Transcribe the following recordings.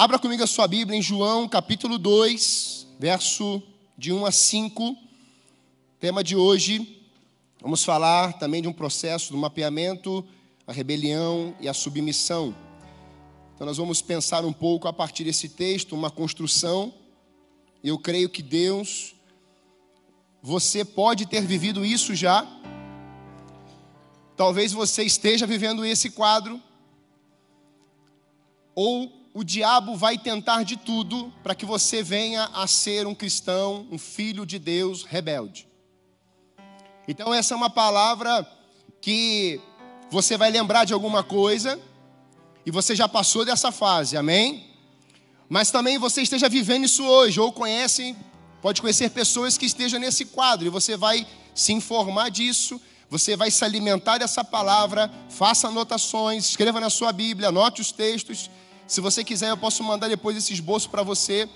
Abra comigo a sua Bíblia em João, capítulo 2, verso de 1 a 5. Tema de hoje, vamos falar também de um processo do mapeamento, a rebelião e a submissão. Então nós vamos pensar um pouco a partir desse texto, uma construção. Eu creio que Deus você pode ter vivido isso já. Talvez você esteja vivendo esse quadro ou o diabo vai tentar de tudo para que você venha a ser um cristão, um filho de Deus rebelde. Então, essa é uma palavra que você vai lembrar de alguma coisa e você já passou dessa fase, amém? Mas também você esteja vivendo isso hoje, ou conhece, pode conhecer pessoas que estejam nesse quadro, e você vai se informar disso, você vai se alimentar dessa palavra, faça anotações, escreva na sua Bíblia, anote os textos, se você quiser, eu posso mandar depois esse esboço para você.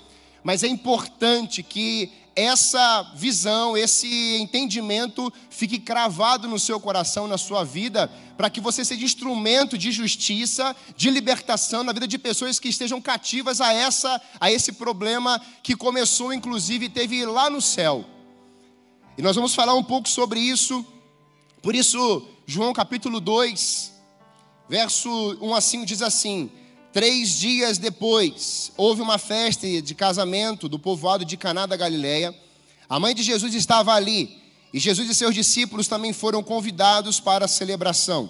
Mas é importante que essa visão, esse entendimento fique cravado no seu coração, na sua vida, para que você seja instrumento de justiça, de libertação na vida de pessoas que estejam cativas a essa a esse problema que começou inclusive teve lá no céu. E nós vamos falar um pouco sobre isso. Por isso, João capítulo 2, verso 1 a 5 diz assim: Três dias depois, houve uma festa de casamento do povoado de Caná da Galileia. A mãe de Jesus estava ali, e Jesus e seus discípulos também foram convidados para a celebração.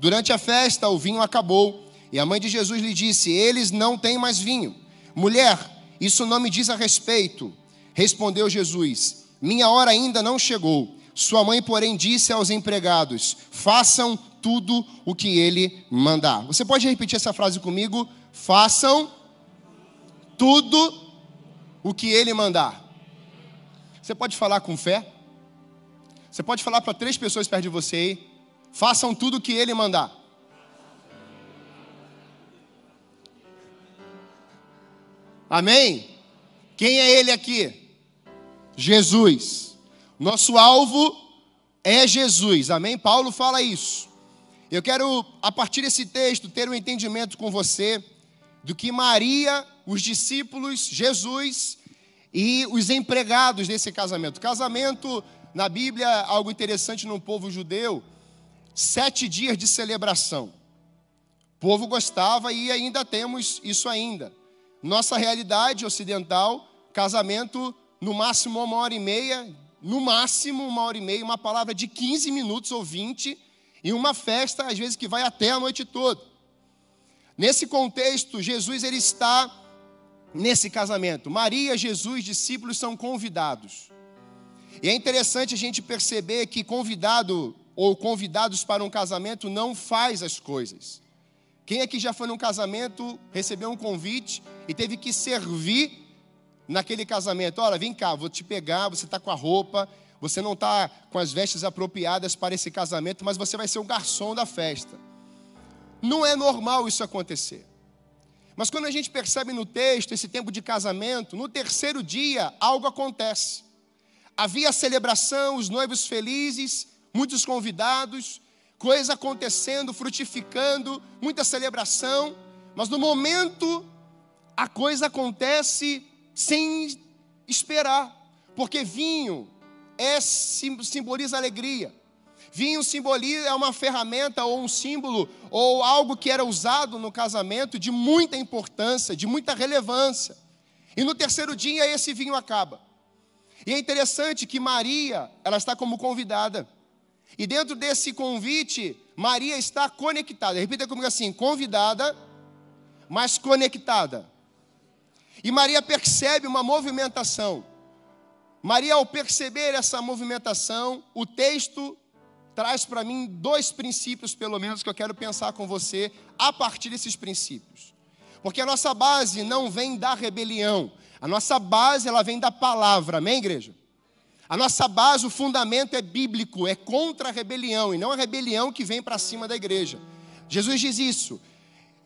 Durante a festa, o vinho acabou, e a mãe de Jesus lhe disse: Eles não têm mais vinho. Mulher, isso não me diz a respeito. Respondeu Jesus: Minha hora ainda não chegou. Sua mãe, porém, disse aos empregados: Façam tudo o que ele mandar. Você pode repetir essa frase comigo? Façam tudo o que ele mandar. Você pode falar com fé? Você pode falar para três pessoas perto de você aí? Façam tudo o que ele mandar. Amém? Quem é ele aqui? Jesus. Nosso alvo é Jesus. Amém? Paulo fala isso. Eu quero, a partir desse texto, ter um entendimento com você do que Maria, os discípulos, Jesus e os empregados desse casamento. Casamento, na Bíblia, algo interessante no povo judeu, sete dias de celebração. O povo gostava e ainda temos isso ainda. Nossa realidade ocidental, casamento no máximo uma hora e meia, no máximo uma hora e meia, uma palavra de 15 minutos ou 20 e uma festa, às vezes, que vai até a noite toda. Nesse contexto, Jesus ele está nesse casamento. Maria, Jesus, discípulos são convidados. E é interessante a gente perceber que convidado ou convidados para um casamento não faz as coisas. Quem aqui já foi num casamento, recebeu um convite e teve que servir naquele casamento? Olha, vem cá, vou te pegar, você está com a roupa, você não está com as vestes apropriadas para esse casamento, mas você vai ser o garçom da festa. Não é normal isso acontecer. Mas quando a gente percebe no texto esse tempo de casamento, no terceiro dia algo acontece. Havia celebração, os noivos felizes, muitos convidados, coisas acontecendo, frutificando, muita celebração, mas no momento a coisa acontece sem esperar, porque vinho, é, simboliza alegria. Vinho simboliza é uma ferramenta ou um símbolo ou algo que era usado no casamento de muita importância, de muita relevância. E no terceiro dia esse vinho acaba. E é interessante que Maria, ela está como convidada. E dentro desse convite, Maria está conectada. Repita comigo assim: convidada, mas conectada. E Maria percebe uma movimentação. Maria, ao perceber essa movimentação, o texto traz para mim dois princípios, pelo menos, que eu quero pensar com você a partir desses princípios. Porque a nossa base não vem da rebelião, a nossa base ela vem da palavra, amém, igreja? A nossa base, o fundamento é bíblico, é contra a rebelião, e não a rebelião que vem para cima da igreja. Jesus diz isso.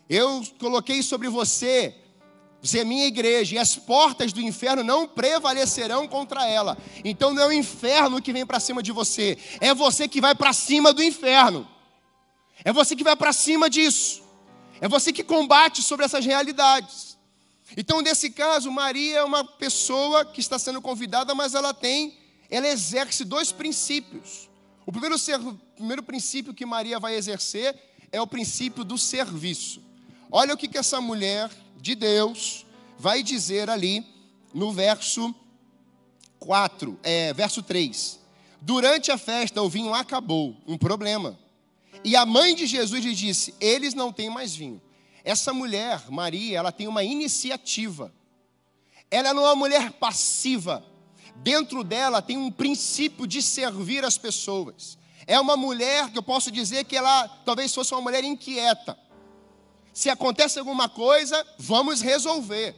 Eu coloquei sobre você você é minha igreja e as portas do inferno não prevalecerão contra ela. Então não é o inferno que vem para cima de você, é você que vai para cima do inferno. É você que vai para cima disso. É você que combate sobre essas realidades. Então, nesse caso, Maria é uma pessoa que está sendo convidada, mas ela tem, ela exerce dois princípios. O primeiro, o primeiro princípio que Maria vai exercer é o princípio do serviço. Olha o que, que essa mulher de Deus vai dizer ali no verso 4, é, verso 3. Durante a festa o vinho acabou, um problema. E a mãe de Jesus lhe disse: Eles não têm mais vinho. Essa mulher, Maria, ela tem uma iniciativa. Ela não é uma mulher passiva. Dentro dela tem um princípio de servir as pessoas. É uma mulher que eu posso dizer que ela talvez fosse uma mulher inquieta. Se acontece alguma coisa, vamos resolver.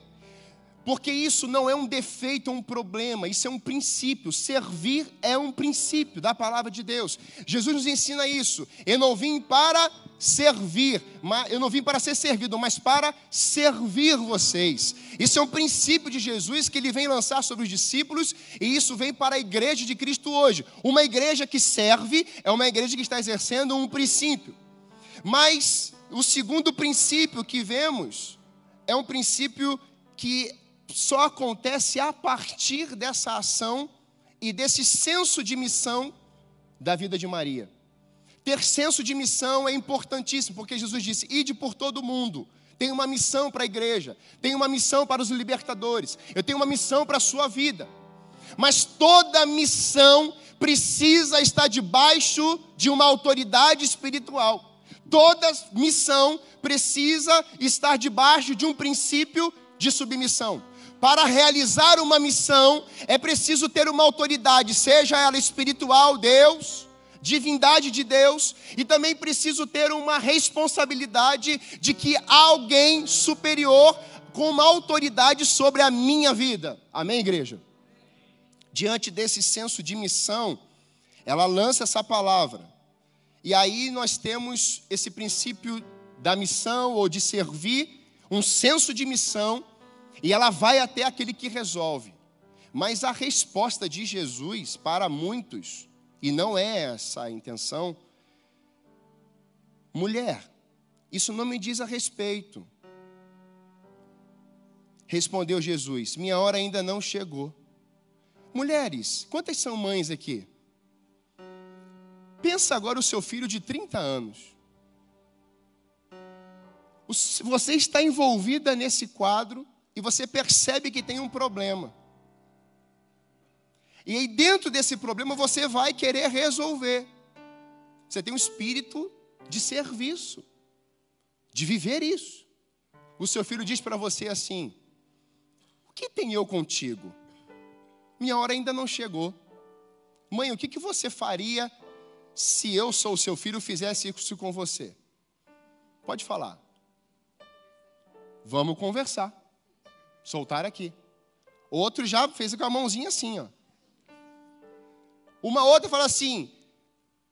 Porque isso não é um defeito ou um problema, isso é um princípio. Servir é um princípio da palavra de Deus. Jesus nos ensina isso. Eu não vim para servir, eu não vim para ser servido, mas para servir vocês. Isso é um princípio de Jesus que ele vem lançar sobre os discípulos, e isso vem para a igreja de Cristo hoje. Uma igreja que serve é uma igreja que está exercendo um princípio. Mas o segundo princípio que vemos é um princípio que só acontece a partir dessa ação e desse senso de missão da vida de Maria. Ter senso de missão é importantíssimo, porque Jesus disse: ide por todo o mundo. Tem uma missão para a igreja, tem uma missão para os libertadores, eu tenho uma missão para a sua vida. Mas toda missão precisa estar debaixo de uma autoridade espiritual. Toda missão precisa estar debaixo de um princípio de submissão. Para realizar uma missão, é preciso ter uma autoridade, seja ela espiritual, Deus, divindade de Deus, e também preciso ter uma responsabilidade de que há alguém superior com uma autoridade sobre a minha vida. Amém, igreja? Diante desse senso de missão, ela lança essa palavra. E aí nós temos esse princípio da missão ou de servir, um senso de missão e ela vai até aquele que resolve. Mas a resposta de Jesus para muitos, e não é essa a intenção, mulher, isso não me diz a respeito. Respondeu Jesus: Minha hora ainda não chegou. Mulheres, quantas são mães aqui? Pensa agora o seu filho de 30 anos. Você está envolvida nesse quadro e você percebe que tem um problema. E aí, dentro desse problema, você vai querer resolver. Você tem um espírito de serviço, de viver isso. O seu filho diz para você assim: O que tem eu contigo? Minha hora ainda não chegou. Mãe, o que, que você faria se eu sou seu filho fizesse isso com você? Pode falar. Vamos conversar soltar aqui. Outro já fez com a mãozinha assim, ó. Uma outra fala assim: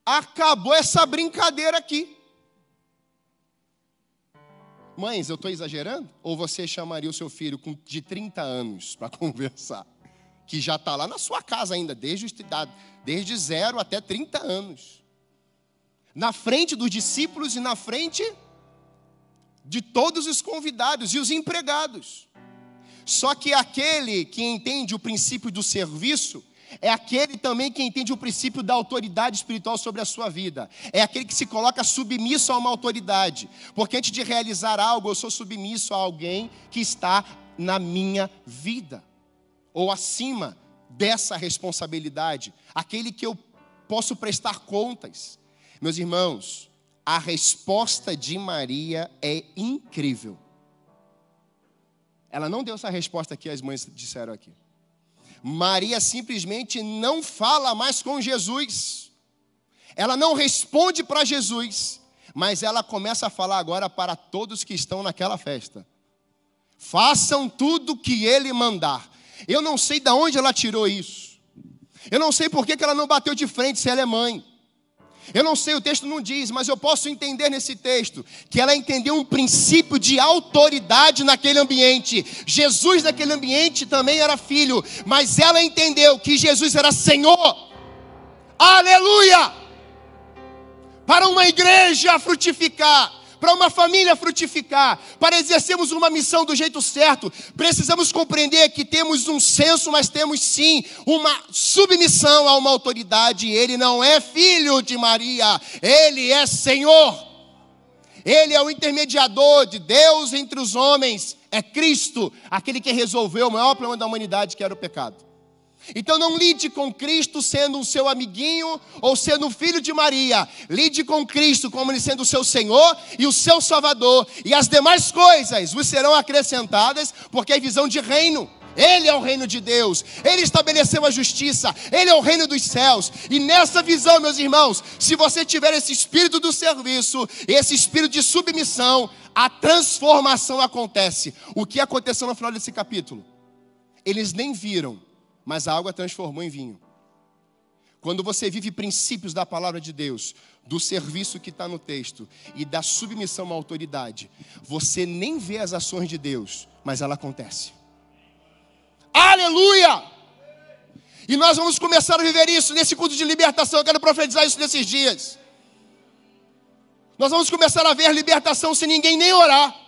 acabou essa brincadeira aqui. Mães, eu estou exagerando? Ou você chamaria o seu filho de 30 anos para conversar? Que já está lá na sua casa ainda, desde, desde zero até 30 anos. Na frente dos discípulos e na frente de todos os convidados e os empregados. Só que aquele que entende o princípio do serviço, é aquele também que entende o princípio da autoridade espiritual sobre a sua vida. É aquele que se coloca submisso a uma autoridade. Porque antes de realizar algo, eu sou submisso a alguém que está na minha vida, ou acima dessa responsabilidade, aquele que eu posso prestar contas. Meus irmãos, a resposta de Maria é incrível. Ela não deu essa resposta que as mães disseram aqui. Maria simplesmente não fala mais com Jesus. Ela não responde para Jesus, mas ela começa a falar agora para todos que estão naquela festa. Façam tudo o que ele mandar. Eu não sei de onde ela tirou isso. Eu não sei por que ela não bateu de frente se ela é mãe. Eu não sei, o texto não diz, mas eu posso entender nesse texto que ela entendeu um princípio de autoridade naquele ambiente. Jesus naquele ambiente também era filho, mas ela entendeu que Jesus era Senhor. Aleluia! Para uma igreja frutificar, para uma família frutificar, para exercermos uma missão do jeito certo, precisamos compreender que temos um senso, mas temos sim uma submissão a uma autoridade. Ele não é filho de Maria, ele é Senhor. Ele é o intermediador de Deus entre os homens, é Cristo, aquele que resolveu o maior problema da humanidade, que era o pecado. Então não lide com Cristo sendo o seu amiguinho ou sendo filho de Maria. Lide com Cristo como ele sendo o seu Senhor e o seu Salvador. E as demais coisas vos serão acrescentadas, porque é visão de reino. Ele é o reino de Deus, Ele estabeleceu a justiça, Ele é o reino dos céus. E nessa visão, meus irmãos, se você tiver esse espírito do serviço, esse espírito de submissão, a transformação acontece. O que aconteceu no final desse capítulo? Eles nem viram mas a água transformou em vinho. Quando você vive princípios da palavra de Deus, do serviço que está no texto e da submissão à autoridade, você nem vê as ações de Deus, mas ela acontece. Aleluia! E nós vamos começar a viver isso nesse culto de libertação. Eu quero profetizar isso nesses dias. Nós vamos começar a ver libertação sem ninguém nem orar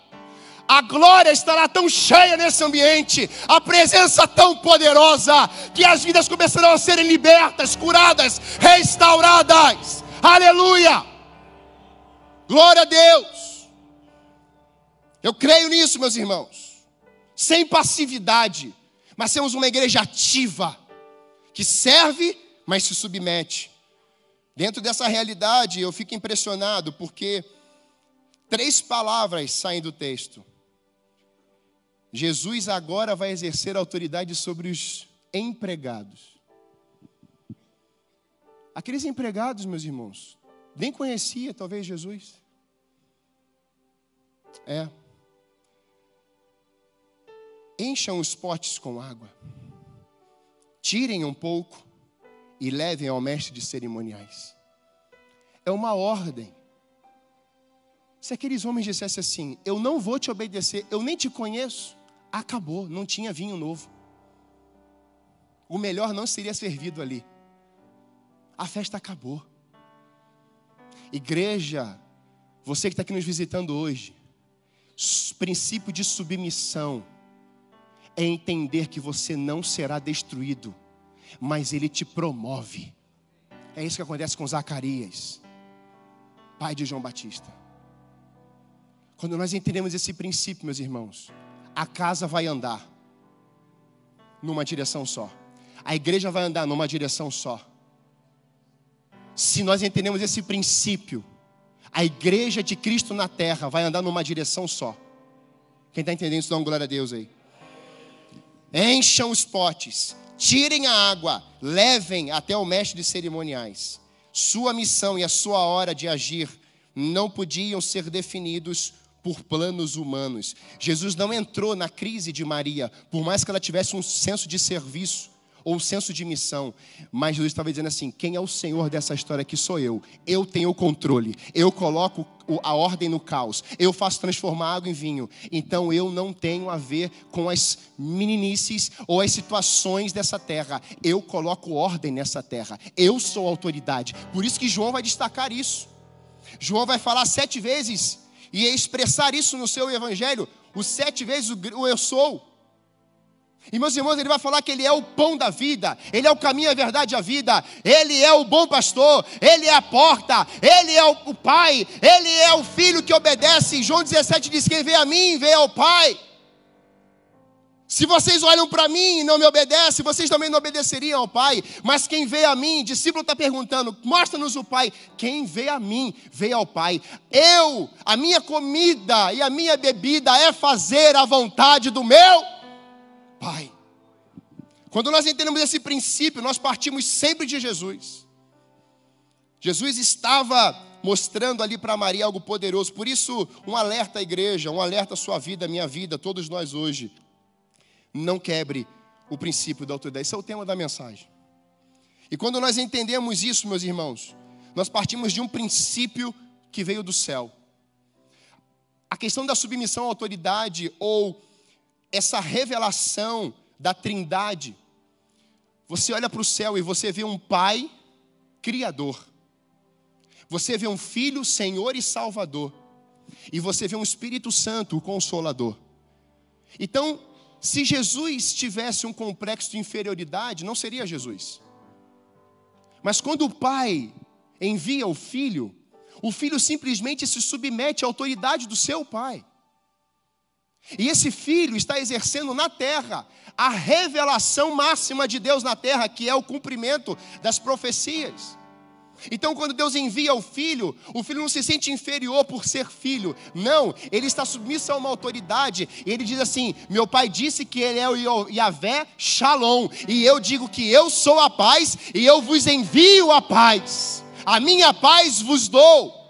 a glória estará tão cheia nesse ambiente, a presença tão poderosa, que as vidas começarão a serem libertas, curadas, restauradas. Aleluia! Glória a Deus! Eu creio nisso, meus irmãos. Sem passividade, mas temos uma igreja ativa, que serve, mas se submete. Dentro dessa realidade, eu fico impressionado, porque três palavras saem do texto Jesus agora vai exercer autoridade sobre os empregados. Aqueles empregados, meus irmãos, nem conhecia talvez Jesus. É. Encham os potes com água, tirem um pouco e levem ao mestre de cerimoniais. É uma ordem. Se aqueles homens dissessem assim: Eu não vou te obedecer, eu nem te conheço, acabou, não tinha vinho novo. O melhor não seria servido ali. A festa acabou. Igreja, você que está aqui nos visitando hoje, princípio de submissão é entender que você não será destruído, mas ele te promove. É isso que acontece com Zacarias, pai de João Batista. Quando nós entendemos esse princípio, meus irmãos, a casa vai andar numa direção só. A igreja vai andar numa direção só. Se nós entendemos esse princípio, a igreja de Cristo na terra vai andar numa direção só. Quem está entendendo isso, dá uma glória a Deus aí. Encham os potes, tirem a água, levem até o mestre de cerimoniais. Sua missão e a sua hora de agir não podiam ser definidos por planos humanos. Jesus não entrou na crise de Maria, por mais que ela tivesse um senso de serviço ou um senso de missão, mas Jesus estava dizendo assim: quem é o Senhor dessa história aqui sou eu. Eu tenho o controle, eu coloco a ordem no caos, eu faço transformar água em vinho. Então eu não tenho a ver com as meninices ou as situações dessa terra. Eu coloco ordem nessa terra. Eu sou autoridade. Por isso que João vai destacar isso. João vai falar sete vezes e expressar isso no seu evangelho, os sete vezes o eu sou. E meus irmãos, ele vai falar que ele é o pão da vida, ele é o caminho, a verdade e a vida, ele é o bom pastor, ele é a porta, ele é o pai, ele é o filho que obedece. João 17 diz: Quem vê a mim, vê ao pai. Se vocês olham para mim e não me obedecem, vocês também não obedeceriam ao Pai. Mas quem vê a mim, discípulo está perguntando, mostra-nos o Pai. Quem vê a mim, vê ao Pai. Eu, a minha comida e a minha bebida é fazer a vontade do meu Pai. Quando nós entendemos esse princípio, nós partimos sempre de Jesus. Jesus estava mostrando ali para Maria algo poderoso. Por isso, um alerta à igreja, um alerta à sua vida, à minha vida, todos nós hoje não quebre o princípio da autoridade. Esse é o tema da mensagem. E quando nós entendemos isso, meus irmãos, nós partimos de um princípio que veio do céu. A questão da submissão à autoridade ou essa revelação da trindade. Você olha para o céu e você vê um pai criador. Você vê um filho, senhor e salvador. e você vê um Espírito Santo, o Consolador. Então, se Jesus tivesse um complexo de inferioridade, não seria Jesus. Mas quando o Pai envia o Filho, o Filho simplesmente se submete à autoridade do seu Pai. E esse filho está exercendo na terra a revelação máxima de Deus na terra, que é o cumprimento das profecias. Então, quando Deus envia o filho, o filho não se sente inferior por ser filho, não, ele está submisso a uma autoridade, ele diz assim: Meu pai disse que ele é o Yahvé Shalom, e eu digo que eu sou a paz, e eu vos envio a paz, a minha paz vos dou.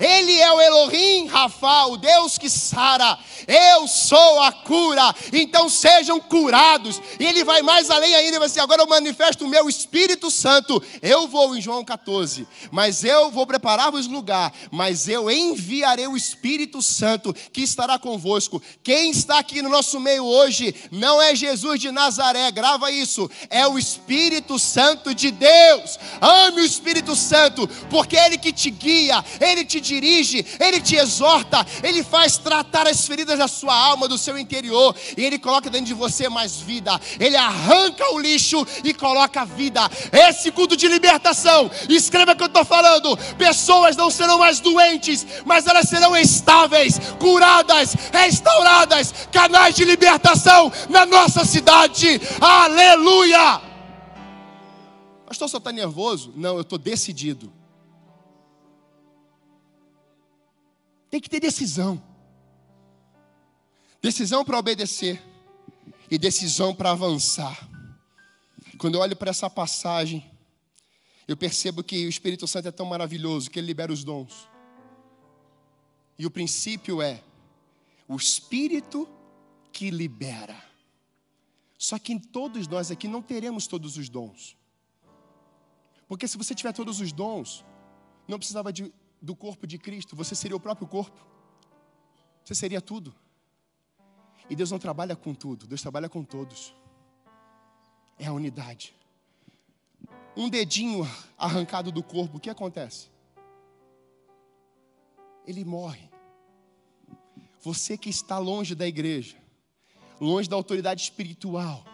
Ele é o Elohim Rafa, o Deus que sara. Eu sou a cura. Então sejam curados. E ele vai mais além ainda, vai assim, agora eu manifesto o meu Espírito Santo. Eu vou em João 14, mas eu vou preparar-vos lugar, mas eu enviarei o Espírito Santo que estará convosco. Quem está aqui no nosso meio hoje não é Jesus de Nazaré, grava isso. É o Espírito Santo de Deus. Ame o Espírito Santo, porque é ele que te guia, ele te dirige, Ele te exorta, Ele faz tratar as feridas da sua alma, do seu interior, e Ele coloca dentro de você mais vida, Ele arranca o lixo e coloca vida. Esse culto de libertação, escreva o que eu estou falando: pessoas não serão mais doentes, mas elas serão estáveis, curadas, restauradas, canais de libertação na nossa cidade. Aleluia! Pastor, só está nervoso? Não, eu estou decidido. Tem que ter decisão. Decisão para obedecer e decisão para avançar. Quando eu olho para essa passagem, eu percebo que o Espírito Santo é tão maravilhoso que ele libera os dons. E o princípio é o Espírito que libera. Só que todos nós aqui não teremos todos os dons. Porque se você tiver todos os dons, não precisava de do corpo de Cristo, você seria o próprio corpo. Você seria tudo. E Deus não trabalha com tudo, Deus trabalha com todos. É a unidade. Um dedinho arrancado do corpo, o que acontece? Ele morre. Você que está longe da igreja, longe da autoridade espiritual,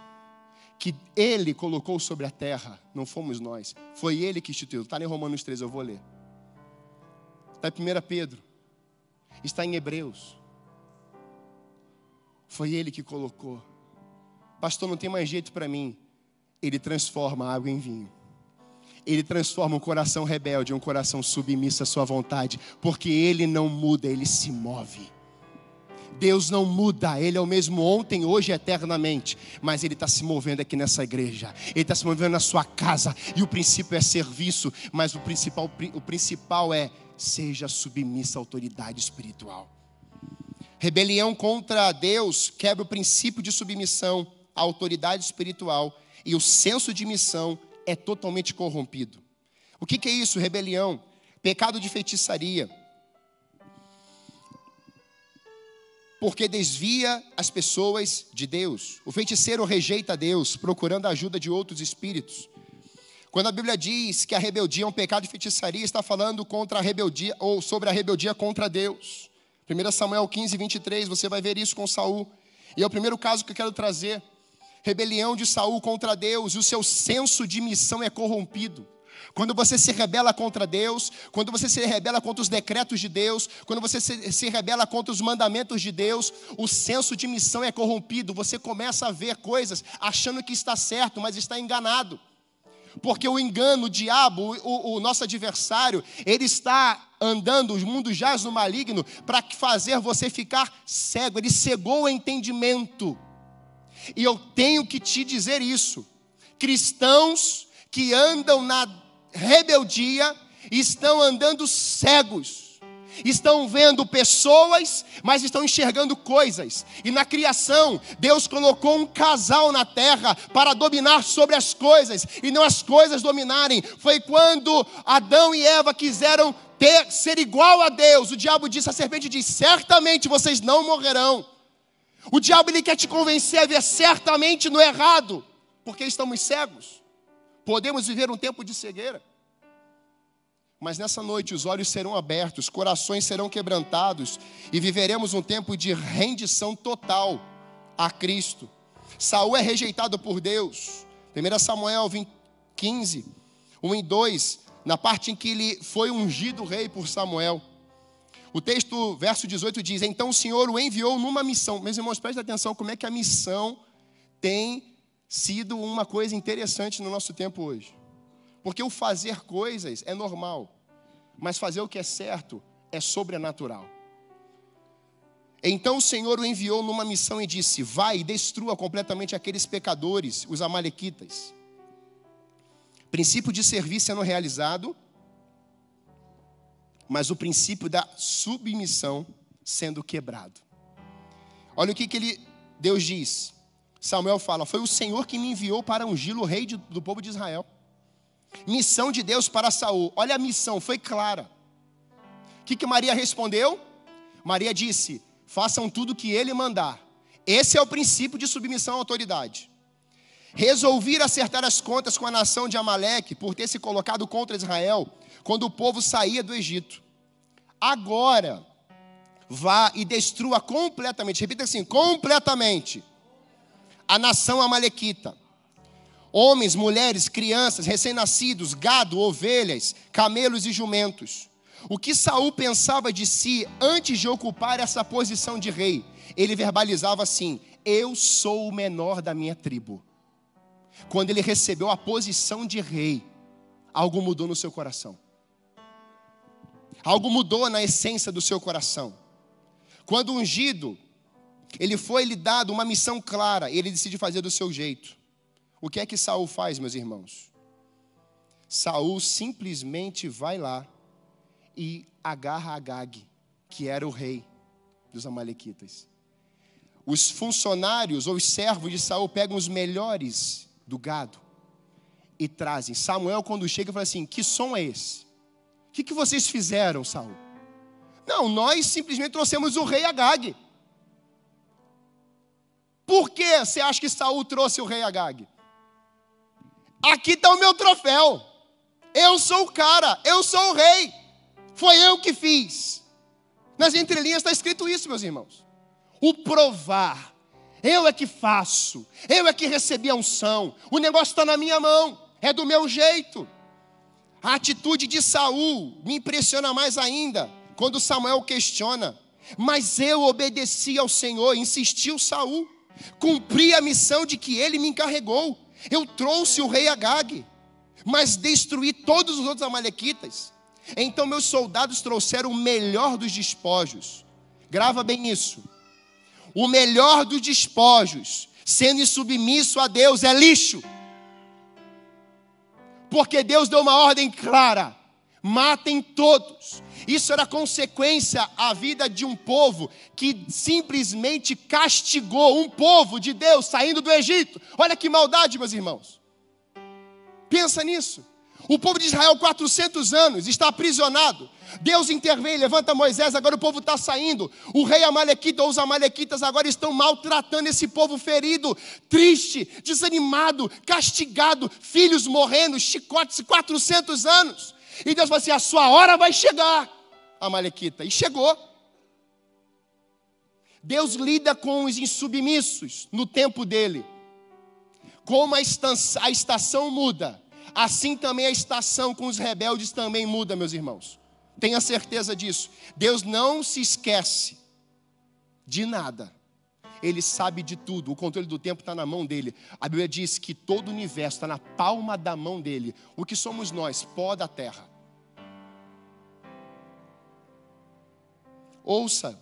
que Ele colocou sobre a terra, não fomos nós, foi Ele que instituiu. Está em Romanos 3, eu vou ler. Está em 1 Pedro. Está em Hebreus. Foi ele que colocou. Pastor, não tem mais jeito para mim. Ele transforma a água em vinho. Ele transforma um coração rebelde um coração submisso à sua vontade, porque ele não muda, ele se move. Deus não muda, Ele é o mesmo ontem, hoje e eternamente, mas Ele está se movendo aqui nessa igreja, Ele está se movendo na sua casa, e o princípio é serviço, mas o principal, o principal é seja submissa à autoridade espiritual. Rebelião contra Deus quebra o princípio de submissão à autoridade espiritual e o senso de missão é totalmente corrompido. O que, que é isso? Rebelião, pecado de feitiçaria. Porque desvia as pessoas de Deus. O feiticeiro rejeita Deus, procurando a ajuda de outros espíritos. Quando a Bíblia diz que a rebeldia é um pecado de feitiçaria, está falando contra a rebeldia ou sobre a rebeldia contra Deus. 1 Samuel 15, 23, você vai ver isso com Saul. E é o primeiro caso que eu quero trazer. Rebelião de Saul contra Deus, e o seu senso de missão é corrompido. Quando você se rebela contra Deus, quando você se rebela contra os decretos de Deus, quando você se, se, rebela contra os mandamentos de Deus, o senso de missão é corrompido. Você começa a ver coisas achando que está certo, mas está enganado. Porque o engano, o diabo, o, o nosso adversário, ele está andando, o mundo jaz no maligno, para fazer você ficar cego. Ele cegou o entendimento. E eu tenho que te dizer isso. Cristãos que andam na rebeldia estão andando cegos estão vendo pessoas, mas estão enxergando coisas. E na criação, Deus colocou um casal na terra para dominar sobre as coisas e não as coisas dominarem. Foi quando Adão e Eva quiseram ter, ser igual a Deus. O diabo disse, a serpente disse: certamente vocês não morrerão. O diabo ele quer te convencer a ver certamente no errado, porque estamos cegos. Podemos viver um tempo de cegueira. Mas nessa noite os olhos serão abertos, corações serão quebrantados e viveremos um tempo de rendição total a Cristo. Saul é rejeitado por Deus. 1 Samuel 15, 1 e 2, na parte em que ele foi ungido rei por Samuel. O texto, verso 18, diz: Então o Senhor o enviou numa missão. Meus irmãos, prestem atenção como é que a missão tem sido uma coisa interessante no nosso tempo hoje. Porque o fazer coisas é normal, mas fazer o que é certo é sobrenatural. Então o Senhor o enviou numa missão e disse: Vai e destrua completamente aqueles pecadores, os Amalequitas. Princípio de serviço sendo realizado, mas o princípio da submissão sendo quebrado. Olha o que, que ele, Deus diz. Samuel fala: Foi o Senhor que me enviou para ungir o rei de, do povo de Israel. Missão de Deus para Saul. Olha a missão, foi clara. O que, que Maria respondeu? Maria disse: Façam tudo o que ele mandar. Esse é o princípio de submissão à autoridade. Resolvi acertar as contas com a nação de Amaleque por ter se colocado contra Israel quando o povo saía do Egito. Agora, vá e destrua completamente, repita assim: completamente, a nação Amalequita. Homens, mulheres, crianças, recém-nascidos, gado, ovelhas, camelos e jumentos. O que Saul pensava de si antes de ocupar essa posição de rei? Ele verbalizava assim: Eu sou o menor da minha tribo. Quando ele recebeu a posição de rei, algo mudou no seu coração. Algo mudou na essência do seu coração. Quando ungido, ele foi lhe dado uma missão clara, ele decide fazer do seu jeito. O que é que Saul faz, meus irmãos? Saul simplesmente vai lá e agarra Agag, que era o rei dos amalequitas. Os funcionários ou os servos de Saul pegam os melhores do gado e trazem. Samuel, quando chega, fala assim: Que som é esse? O que, que vocês fizeram, Saul? Não, nós simplesmente trouxemos o rei Agag. Por que você acha que Saul trouxe o rei Agag? Aqui está o meu troféu. Eu sou o cara, eu sou o rei. Foi eu que fiz. Nas entrelinhas está escrito isso, meus irmãos. O provar. Eu é que faço. Eu é que recebi a unção. O negócio está na minha mão. É do meu jeito. A atitude de Saul me impressiona mais ainda. Quando Samuel questiona. Mas eu obedeci ao Senhor, insistiu Saul. Cumpri a missão de que ele me encarregou. Eu trouxe o rei Agag, mas destruí todos os outros amalequitas. Então meus soldados trouxeram o melhor dos despojos. Grava bem isso. O melhor dos despojos, sendo submisso a Deus, é lixo. Porque Deus deu uma ordem clara: matem todos. Isso era consequência à vida de um povo que simplesmente castigou um povo de Deus saindo do Egito. Olha que maldade, meus irmãos. Pensa nisso. O povo de Israel, 400 anos, está aprisionado. Deus intervém, levanta Moisés, agora o povo está saindo. O rei Amalequita ou os Amalequitas agora estão maltratando esse povo ferido, triste, desanimado, castigado, filhos morrendo, chicotes, 400 anos. E Deus fala assim: a sua hora vai chegar. Amalequita. E chegou. Deus lida com os insubmissos no tempo dele. Como a a estação muda, assim também a estação com os rebeldes também muda, meus irmãos. Tenha certeza disso. Deus não se esquece de nada. Ele sabe de tudo. O controle do tempo está na mão dele. A Bíblia diz que todo o universo está na palma da mão dele. O que somos nós? Pó da terra. Ouça,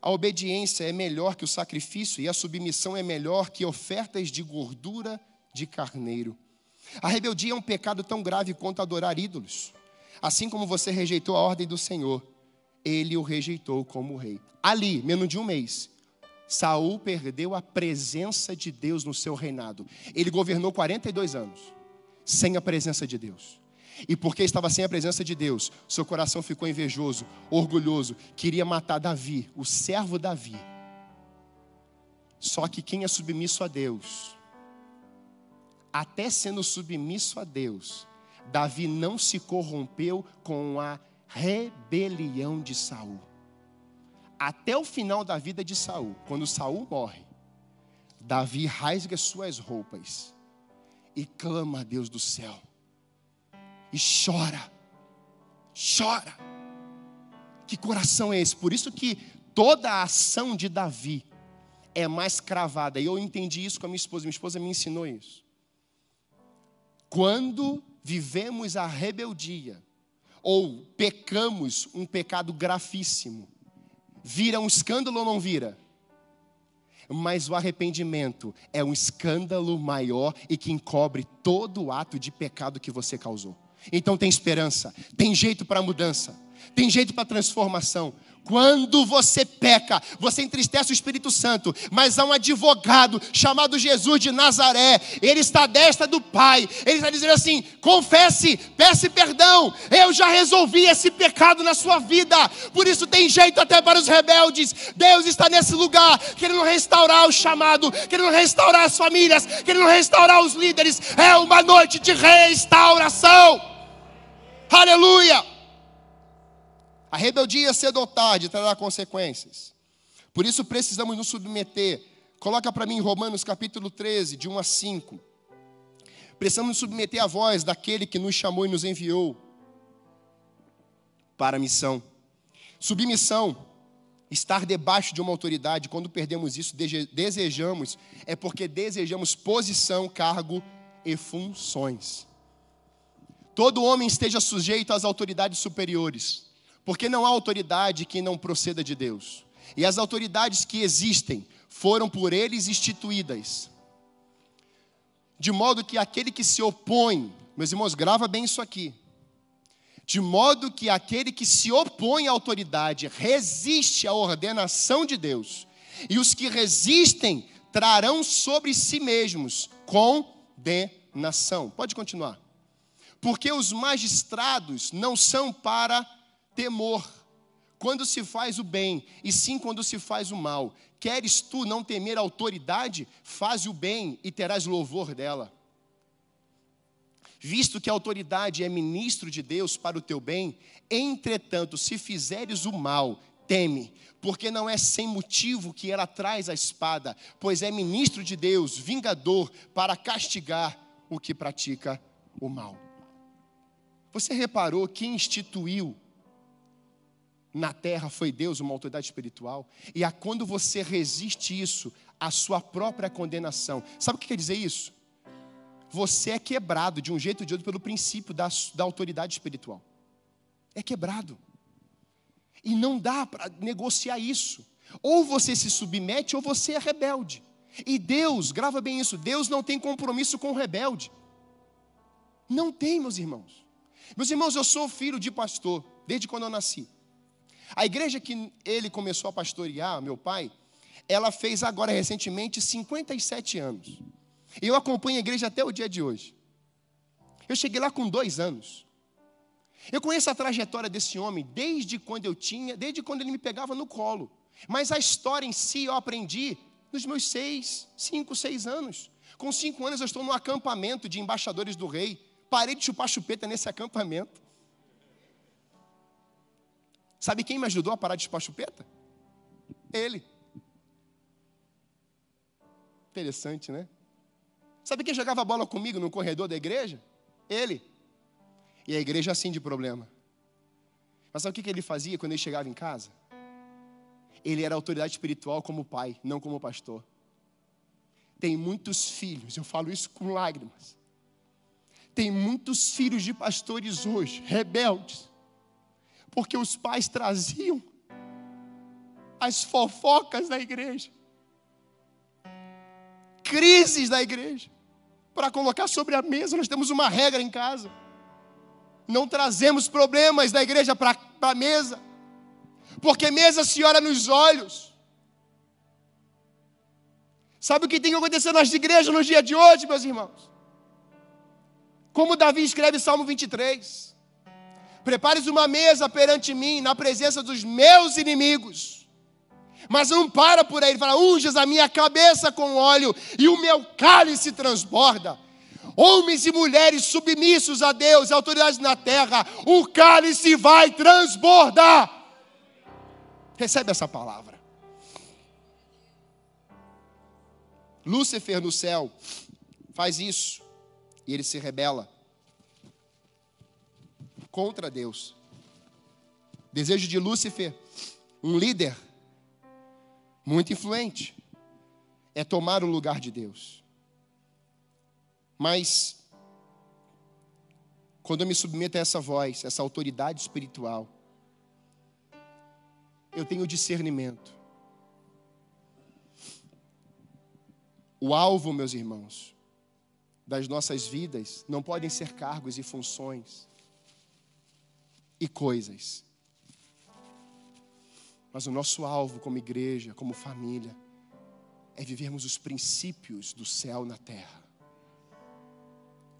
a obediência é melhor que o sacrifício e a submissão é melhor que ofertas de gordura de carneiro. A rebeldia é um pecado tão grave quanto adorar ídolos. Assim como você rejeitou a ordem do Senhor, ele o rejeitou como rei. Ali, menos de um mês, Saul perdeu a presença de Deus no seu reinado. Ele governou 42 anos sem a presença de Deus. E porque estava sem a presença de Deus, seu coração ficou invejoso, orgulhoso, queria matar Davi, o servo Davi. Só que quem é submisso a Deus, até sendo submisso a Deus, Davi não se corrompeu com a rebelião de Saul. Até o final da vida de Saul, quando Saul morre, Davi rasga suas roupas e clama a Deus do céu. E chora. Chora. Que coração é esse? Por isso que toda a ação de Davi é mais cravada. E eu entendi isso com a minha esposa. Minha esposa me ensinou isso. Quando vivemos a rebeldia, ou pecamos um pecado grafíssimo, vira um escândalo ou não vira? Mas o arrependimento é um escândalo maior e que encobre todo o ato de pecado que você causou. Então tem esperança, tem jeito para mudança, tem jeito para transformação. Quando você peca, você entristece o Espírito Santo, mas há um advogado chamado Jesus de Nazaré, ele está à destra do Pai, ele está dizendo assim: confesse, peça perdão, eu já resolvi esse pecado na sua vida, por isso tem jeito até para os rebeldes. Deus está nesse lugar, querendo restaurar o chamado, querendo restaurar as famílias, querendo restaurar os líderes. É uma noite de restauração, aleluia. A rebeldia cedo ou tarde trará consequências. Por isso precisamos nos submeter. Coloca para mim Romanos capítulo 13, de 1 a 5. Precisamos nos submeter à voz daquele que nos chamou e nos enviou para a missão. Submissão, estar debaixo de uma autoridade, quando perdemos isso, desejamos, é porque desejamos posição, cargo e funções. Todo homem esteja sujeito às autoridades superiores porque não há autoridade que não proceda de Deus. E as autoridades que existem foram por eles instituídas. De modo que aquele que se opõe, meus irmãos, grava bem isso aqui. De modo que aquele que se opõe à autoridade resiste à ordenação de Deus. E os que resistem trarão sobre si mesmos condenação. Pode continuar. Porque os magistrados não são para temor quando se faz o bem, e sim quando se faz o mal. Queres tu não temer a autoridade? Faz o bem e terás louvor dela. Visto que a autoridade é ministro de Deus para o teu bem, entretanto, se fizeres o mal, teme, porque não é sem motivo que ela traz a espada, pois é ministro de Deus, vingador, para castigar o que pratica o mal. Você reparou que instituiu na terra foi Deus, uma autoridade espiritual. E a quando você resiste isso, a sua própria condenação. Sabe o que quer dizer isso? Você é quebrado de um jeito ou de outro pelo princípio da, da autoridade espiritual. É quebrado. E não dá para negociar isso. Ou você se submete ou você é rebelde. E Deus, grava bem isso, Deus não tem compromisso com o rebelde. Não tem, meus irmãos. Meus irmãos, eu sou filho de pastor, desde quando eu nasci. A igreja que ele começou a pastorear, meu pai, ela fez agora recentemente 57 anos. Eu acompanho a igreja até o dia de hoje. Eu cheguei lá com dois anos. Eu conheço a trajetória desse homem desde quando eu tinha, desde quando ele me pegava no colo. Mas a história em si eu aprendi nos meus seis, cinco, seis anos. Com cinco anos eu estou num acampamento de embaixadores do rei. Parei de chupar chupeta nesse acampamento. Sabe quem me ajudou a parar de chupar chupeta? Ele. Interessante, né? Sabe quem jogava bola comigo no corredor da igreja? Ele. E a igreja assim de problema. Mas sabe o que ele fazia quando ele chegava em casa? Ele era autoridade espiritual como pai, não como pastor. Tem muitos filhos, eu falo isso com lágrimas. Tem muitos filhos de pastores hoje, rebeldes, porque os pais traziam as fofocas da igreja, crises da igreja, para colocar sobre a mesa. Nós temos uma regra em casa: não trazemos problemas da igreja para a mesa, porque mesa se olha nos olhos. Sabe o que tem que acontecer nas igrejas nos dias de hoje, meus irmãos? Como Davi escreve Salmo 23. Prepares uma mesa perante mim, na presença dos meus inimigos. Mas não para por aí, ele fala: unges a minha cabeça com óleo e o meu cálice transborda. homens e mulheres submissos a Deus e autoridades na terra, o cálice vai transbordar. Recebe essa palavra. Lúcifer no céu faz isso e ele se rebela contra Deus. Desejo de Lúcifer, um líder muito influente, é tomar o lugar de Deus. Mas, quando eu me submeto a essa voz, essa autoridade espiritual, eu tenho discernimento. O alvo, meus irmãos, das nossas vidas não podem ser cargos e funções e coisas. Mas o nosso alvo como igreja, como família, é vivermos os princípios do céu na terra.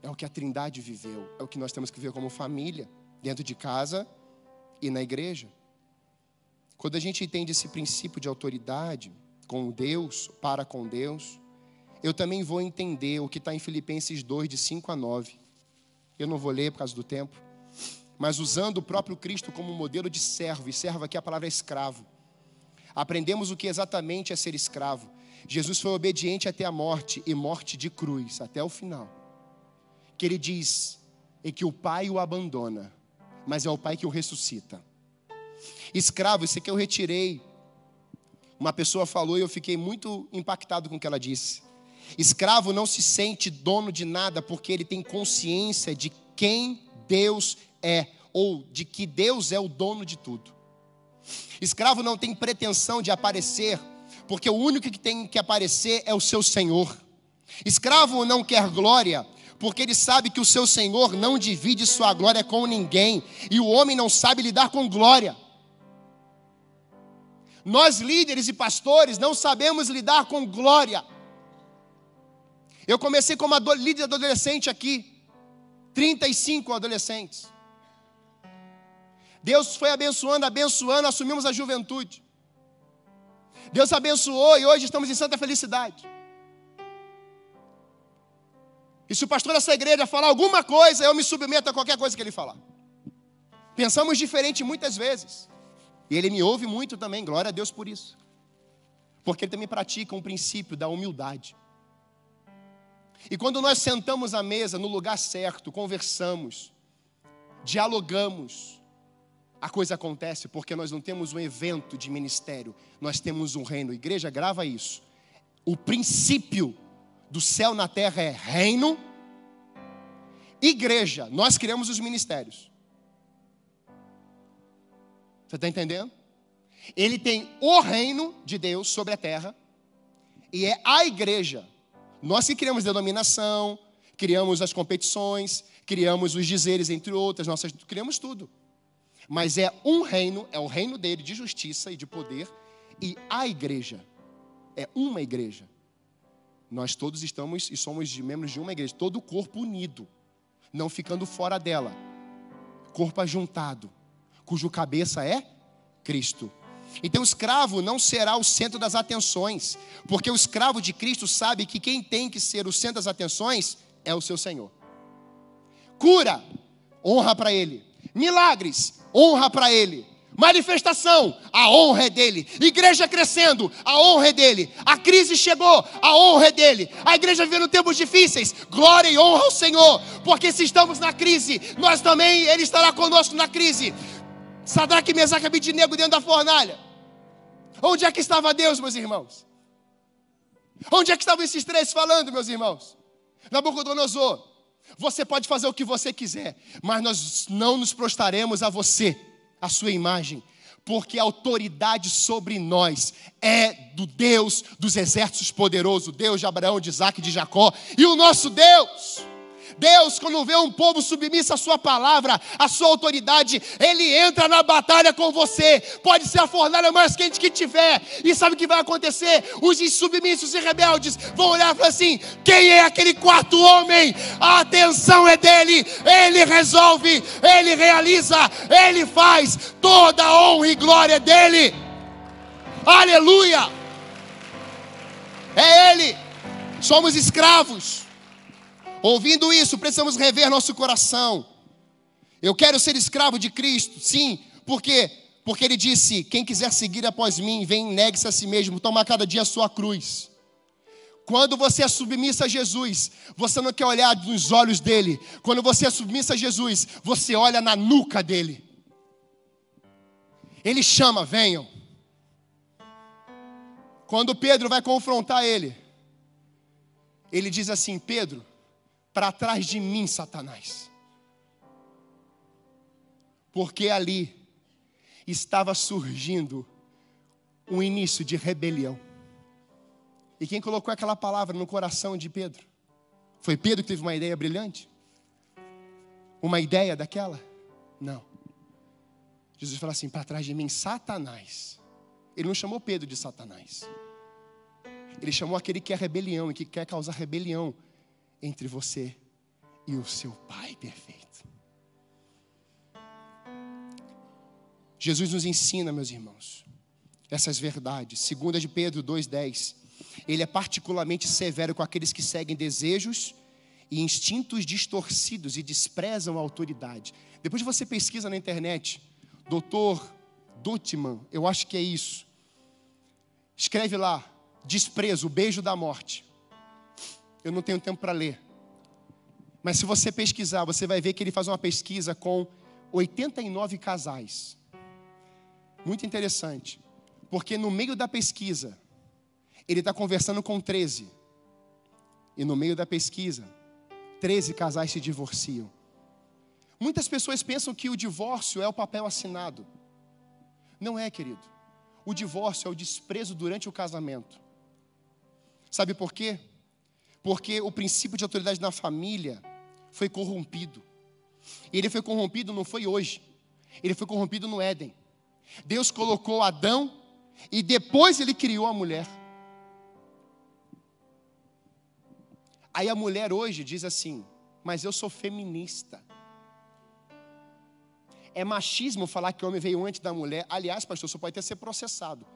É o que a Trindade viveu, é o que nós temos que viver como família, dentro de casa e na igreja. Quando a gente entende esse princípio de autoridade com Deus, para com Deus, eu também vou entender o que está em Filipenses 2, de 5 a 9. Eu não vou ler por causa do tempo, mas usando o próprio Cristo como modelo de servo, e servo aqui a palavra é escravo. Aprendemos o que exatamente é ser escravo. Jesus foi obediente até a morte e morte de cruz, até o final. Que ele diz é que o Pai o abandona, mas é o Pai que o ressuscita. Escravo, isso aqui eu retirei. Uma pessoa falou e eu fiquei muito impactado com o que ela disse. Escravo não se sente dono de nada porque ele tem consciência de quem Deus é, ou de que Deus é o dono de tudo. Escravo não tem pretensão de aparecer, porque o único que tem que aparecer é o seu Senhor. Escravo não quer glória, porque ele sabe que o seu Senhor não divide sua glória com ninguém, e o homem não sabe lidar com glória. Nós, líderes e pastores, não sabemos lidar com glória. Eu comecei como líder adolescente aqui, 35 adolescentes. Deus foi abençoando, abençoando, assumimos a juventude. Deus abençoou e hoje estamos em santa felicidade. E se o pastor dessa igreja falar alguma coisa, eu me submeto a qualquer coisa que ele falar. Pensamos diferente muitas vezes. E ele me ouve muito também, glória a Deus por isso. Porque ele também pratica um princípio da humildade. E quando nós sentamos à mesa no lugar certo, conversamos, dialogamos, a coisa acontece porque nós não temos um evento de ministério, nós temos um reino. Igreja, grava isso. O princípio do céu na terra é reino, igreja. Nós criamos os ministérios. Você está entendendo? Ele tem o reino de Deus sobre a terra e é a igreja nós que criamos denominação, criamos as competições, criamos os dizeres, entre outras, nós criamos tudo. Mas é um reino, é o reino dele de justiça e de poder, e a igreja é uma igreja. Nós todos estamos e somos membros de uma igreja, todo o corpo unido, não ficando fora dela. Corpo ajuntado, cujo cabeça é Cristo. Então o escravo não será o centro das atenções, porque o escravo de Cristo sabe que quem tem que ser o centro das atenções é o seu Senhor. Cura, honra para Ele. Milagres, honra para Ele. Manifestação, a honra é dele. Igreja crescendo, a honra é dele. A crise chegou, a honra é dele. A igreja vivendo tempos difíceis, glória e honra ao Senhor. Porque se estamos na crise, nós também, Ele estará conosco na crise. Sadraque, Mesaque e Abidinego dentro da fornalha. Onde é que estava Deus, meus irmãos? Onde é que estavam esses três falando, meus irmãos? Nabucodonosor, você pode fazer o que você quiser, mas nós não nos prostraremos a você, a sua imagem, porque a autoridade sobre nós é do Deus dos exércitos poderoso, Deus de Abraão, de Isaac e de Jacó, e o nosso Deus. Deus, quando vê um povo submisso à sua palavra, à sua autoridade, ele entra na batalha com você. Pode ser a fornalha mais quente que tiver. E sabe o que vai acontecer? Os insubmissos e rebeldes vão olhar e falar assim: quem é aquele quarto homem? A atenção é dele, ele resolve, ele realiza, ele faz, toda a honra e glória é dele. Aleluia! É ele. Somos escravos Ouvindo isso, precisamos rever nosso coração. Eu quero ser escravo de Cristo, sim, porque porque ele disse: Quem quiser seguir após mim, vem, negue-se a si mesmo, toma cada dia a sua cruz. Quando você é submissa a Jesus, você não quer olhar nos olhos dele. Quando você é submissa a Jesus, você olha na nuca dele. Ele chama, venham. Quando Pedro vai confrontar ele, ele diz assim: Pedro, para trás de mim, Satanás. Porque ali estava surgindo um início de rebelião. E quem colocou aquela palavra no coração de Pedro? Foi Pedro que teve uma ideia brilhante? Uma ideia daquela? Não. Jesus fala assim: para trás de mim, Satanás. Ele não chamou Pedro de Satanás. Ele chamou aquele que é rebelião e que quer causar rebelião entre você e o seu Pai perfeito. Jesus nos ensina, meus irmãos, essas verdades. Segunda de Pedro 2:10. Ele é particularmente severo com aqueles que seguem desejos e instintos distorcidos e desprezam a autoridade. Depois você pesquisa na internet, doutor Dutman, eu acho que é isso. Escreve lá, desprezo, o beijo da morte. Eu não tenho tempo para ler. Mas se você pesquisar, você vai ver que ele faz uma pesquisa com 89 casais. Muito interessante. Porque no meio da pesquisa, ele está conversando com 13. E no meio da pesquisa, 13 casais se divorciam. Muitas pessoas pensam que o divórcio é o papel assinado. Não é, querido. O divórcio é o desprezo durante o casamento. Sabe por quê? Porque o princípio de autoridade na família foi corrompido. E ele foi corrompido não foi hoje. Ele foi corrompido no Éden. Deus colocou Adão e depois ele criou a mulher. Aí a mulher hoje diz assim: Mas eu sou feminista. É machismo falar que o homem veio antes da mulher. Aliás, pastor, você pode até ser processado.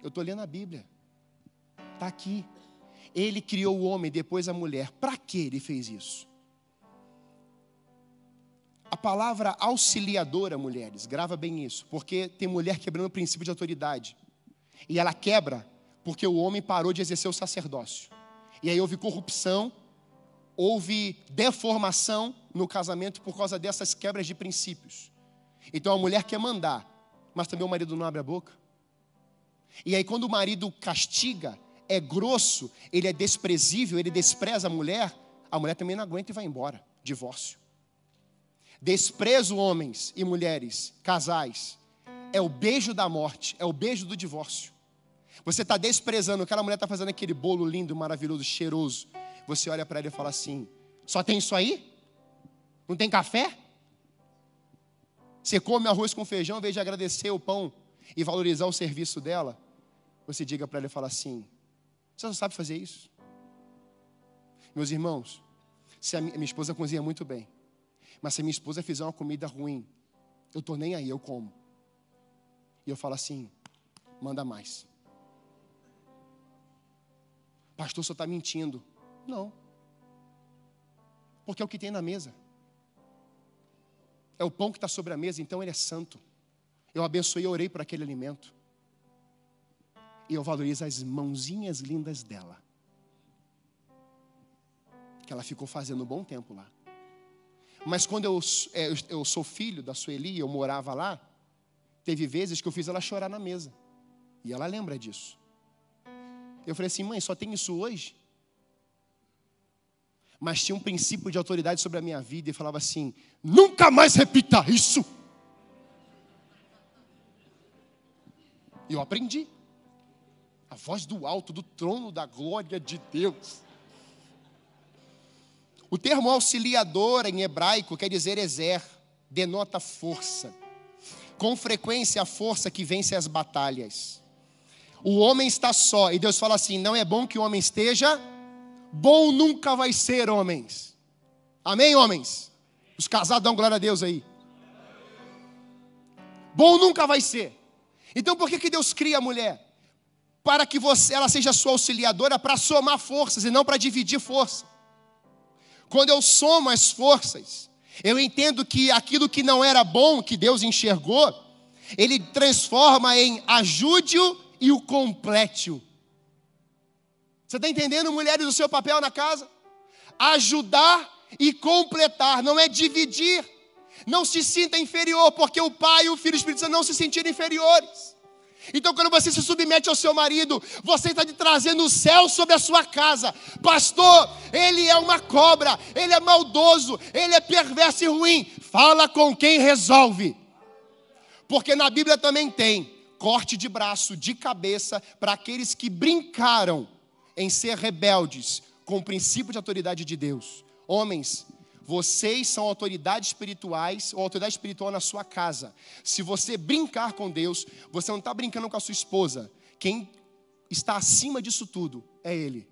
Eu estou lendo a Bíblia. Está aqui. Ele criou o homem, depois a mulher. Para que ele fez isso? A palavra auxiliadora, mulheres, grava bem isso, porque tem mulher quebrando o princípio de autoridade. E ela quebra porque o homem parou de exercer o sacerdócio. E aí houve corrupção, houve deformação no casamento por causa dessas quebras de princípios. Então a mulher quer mandar, mas também o marido não abre a boca. E aí quando o marido castiga, é grosso, ele é desprezível, ele despreza a mulher, a mulher também não aguenta e vai embora. Divórcio. Desprezo, homens e mulheres, casais, é o beijo da morte, é o beijo do divórcio. Você está desprezando, aquela mulher está fazendo aquele bolo lindo, maravilhoso, cheiroso. Você olha para ela e fala assim: só tem isso aí? Não tem café? Você come arroz com feijão, em vez de agradecer o pão e valorizar o serviço dela, você diga para ela e fala assim: você não sabe fazer isso? Meus irmãos, se a minha esposa cozinha muito bem, mas se minha esposa fizer uma comida ruim, eu estou nem aí, eu como. E eu falo assim: manda mais. Pastor, você está mentindo. Não. Porque é o que tem na mesa. É o pão que está sobre a mesa, então ele é santo. Eu abençoei e orei por aquele alimento. Eu valorizo as mãozinhas lindas dela. Que ela ficou fazendo um bom tempo lá. Mas quando eu, é, eu sou filho da Sueli, eu morava lá, teve vezes que eu fiz ela chorar na mesa. E ela lembra disso. Eu falei assim, mãe, só tem isso hoje? Mas tinha um princípio de autoridade sobre a minha vida e falava assim: nunca mais repita isso. E eu aprendi. A voz do alto, do trono da glória de Deus. O termo auxiliador em hebraico quer dizer exer, denota força. Com frequência, a força que vence as batalhas. O homem está só, e Deus fala assim: não é bom que o homem esteja, bom nunca vai ser, homens. Amém, homens? Os casados dão glória a Deus aí. Bom nunca vai ser. Então por que, que Deus cria a mulher? Para que você, ela seja sua auxiliadora para somar forças e não para dividir força. Quando eu somo as forças, eu entendo que aquilo que não era bom, que Deus enxergou, Ele transforma em ajude-o e o complete-o. Você está entendendo, mulheres, o seu papel na casa? Ajudar e completar, não é dividir. Não se sinta inferior, porque o Pai e o Filho e o Espírito Santo não se sentiram inferiores. Então, quando você se submete ao seu marido, você está trazendo o céu sobre a sua casa. Pastor, ele é uma cobra, ele é maldoso, ele é perverso e ruim. Fala com quem resolve. Porque na Bíblia também tem corte de braço, de cabeça, para aqueles que brincaram em ser rebeldes com o princípio de autoridade de Deus. Homens, vocês são autoridades espirituais ou autoridade espiritual na sua casa. Se você brincar com Deus, você não está brincando com a sua esposa. Quem está acima disso tudo é Ele.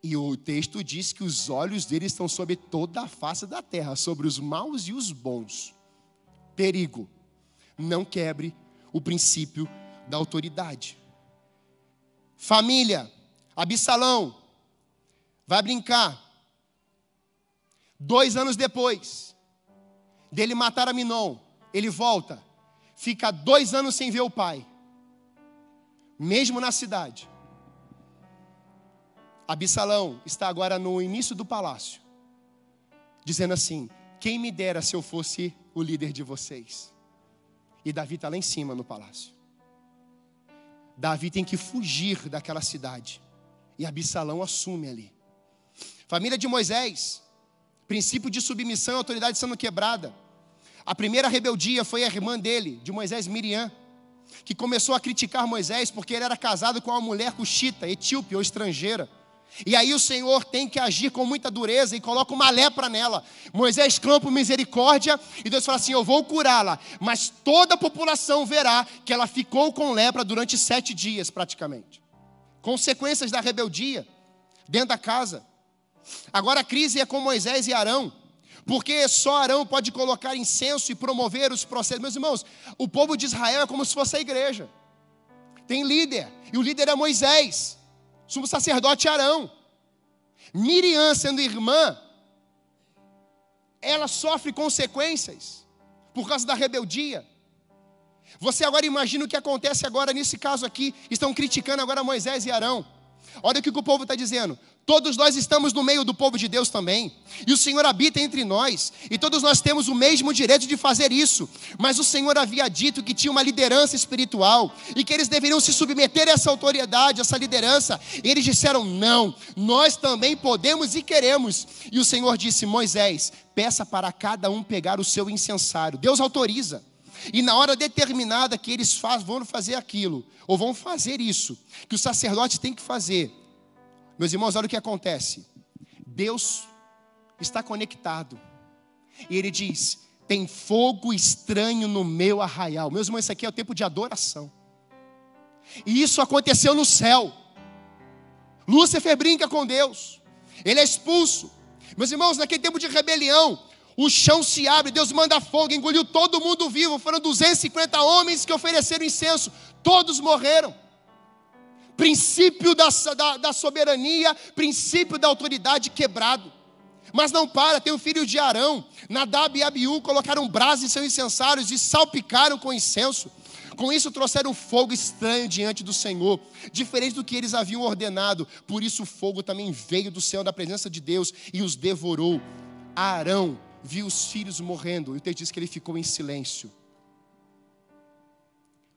E o texto diz que os olhos dele estão sobre toda a face da terra, sobre os maus e os bons. Perigo. Não quebre o princípio da autoridade. Família, Absalão, vai brincar. Dois anos depois dele matar a Minon, ele volta, fica dois anos sem ver o pai, mesmo na cidade. Absalão está agora no início do palácio, dizendo assim: Quem me dera se eu fosse o líder de vocês? E Davi está lá em cima no palácio. Davi tem que fugir daquela cidade. E Absalão assume ali. Família de Moisés, princípio de submissão e autoridade sendo quebrada. A primeira rebeldia foi a irmã dele, de Moisés, Miriam, que começou a criticar Moisés porque ele era casado com uma mulher cuxita, etíope ou estrangeira. E aí o Senhor tem que agir com muita dureza e coloca uma lepra nela. Moisés clama por misericórdia e Deus fala assim: Eu vou curá-la. Mas toda a população verá que ela ficou com lepra durante sete dias, praticamente. Consequências da rebeldia dentro da casa. Agora a crise é com Moisés e Arão, porque só Arão pode colocar incenso e promover os processos. Meus irmãos, o povo de Israel é como se fosse a igreja. Tem líder, e o líder é Moisés, sumo sacerdote Arão. Miriam, sendo irmã, ela sofre consequências por causa da rebeldia. Você agora imagina o que acontece agora nesse caso aqui. Estão criticando agora Moisés e Arão. Olha o que o povo está dizendo. Todos nós estamos no meio do povo de Deus também. E o Senhor habita entre nós. E todos nós temos o mesmo direito de fazer isso. Mas o Senhor havia dito que tinha uma liderança espiritual. E que eles deveriam se submeter a essa autoridade, a essa liderança. E eles disseram: não, nós também podemos e queremos. E o Senhor disse: Moisés, peça para cada um pegar o seu incensário. Deus autoriza. E na hora determinada que eles faz, vão fazer aquilo, ou vão fazer isso, que o sacerdote tem que fazer, meus irmãos, olha o que acontece. Deus está conectado. E ele diz: tem fogo estranho no meu arraial. Meus irmãos, isso aqui é o tempo de adoração. E isso aconteceu no céu. Lúcifer brinca com Deus. Ele é expulso. Meus irmãos, naquele tempo de rebelião, o chão se abre, Deus manda fogo, engoliu todo mundo vivo. Foram 250 homens que ofereceram incenso, todos morreram princípio da, da, da soberania, princípio da autoridade quebrado. Mas não para, tem o filho de Arão, Nadab e Abiú colocaram brasa em seus incensários e salpicaram com incenso. Com isso trouxeram fogo estranho diante do Senhor, diferente do que eles haviam ordenado. Por isso o fogo também veio do céu da presença de Deus e os devorou. Arão viu os filhos morrendo, e o texto diz que ele ficou em silêncio.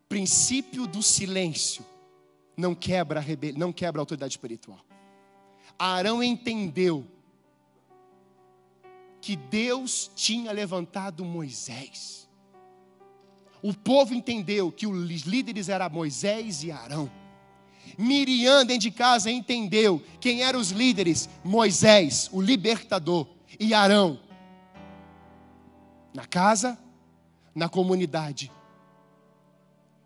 Princípio do silêncio não quebra a, rebel... não quebra a autoridade espiritual. Arão entendeu que Deus tinha levantado Moisés. O povo entendeu que os líderes eram Moisés e Arão. Miriam, dentro de casa, entendeu quem eram os líderes: Moisés, o libertador, e Arão. Na casa, na comunidade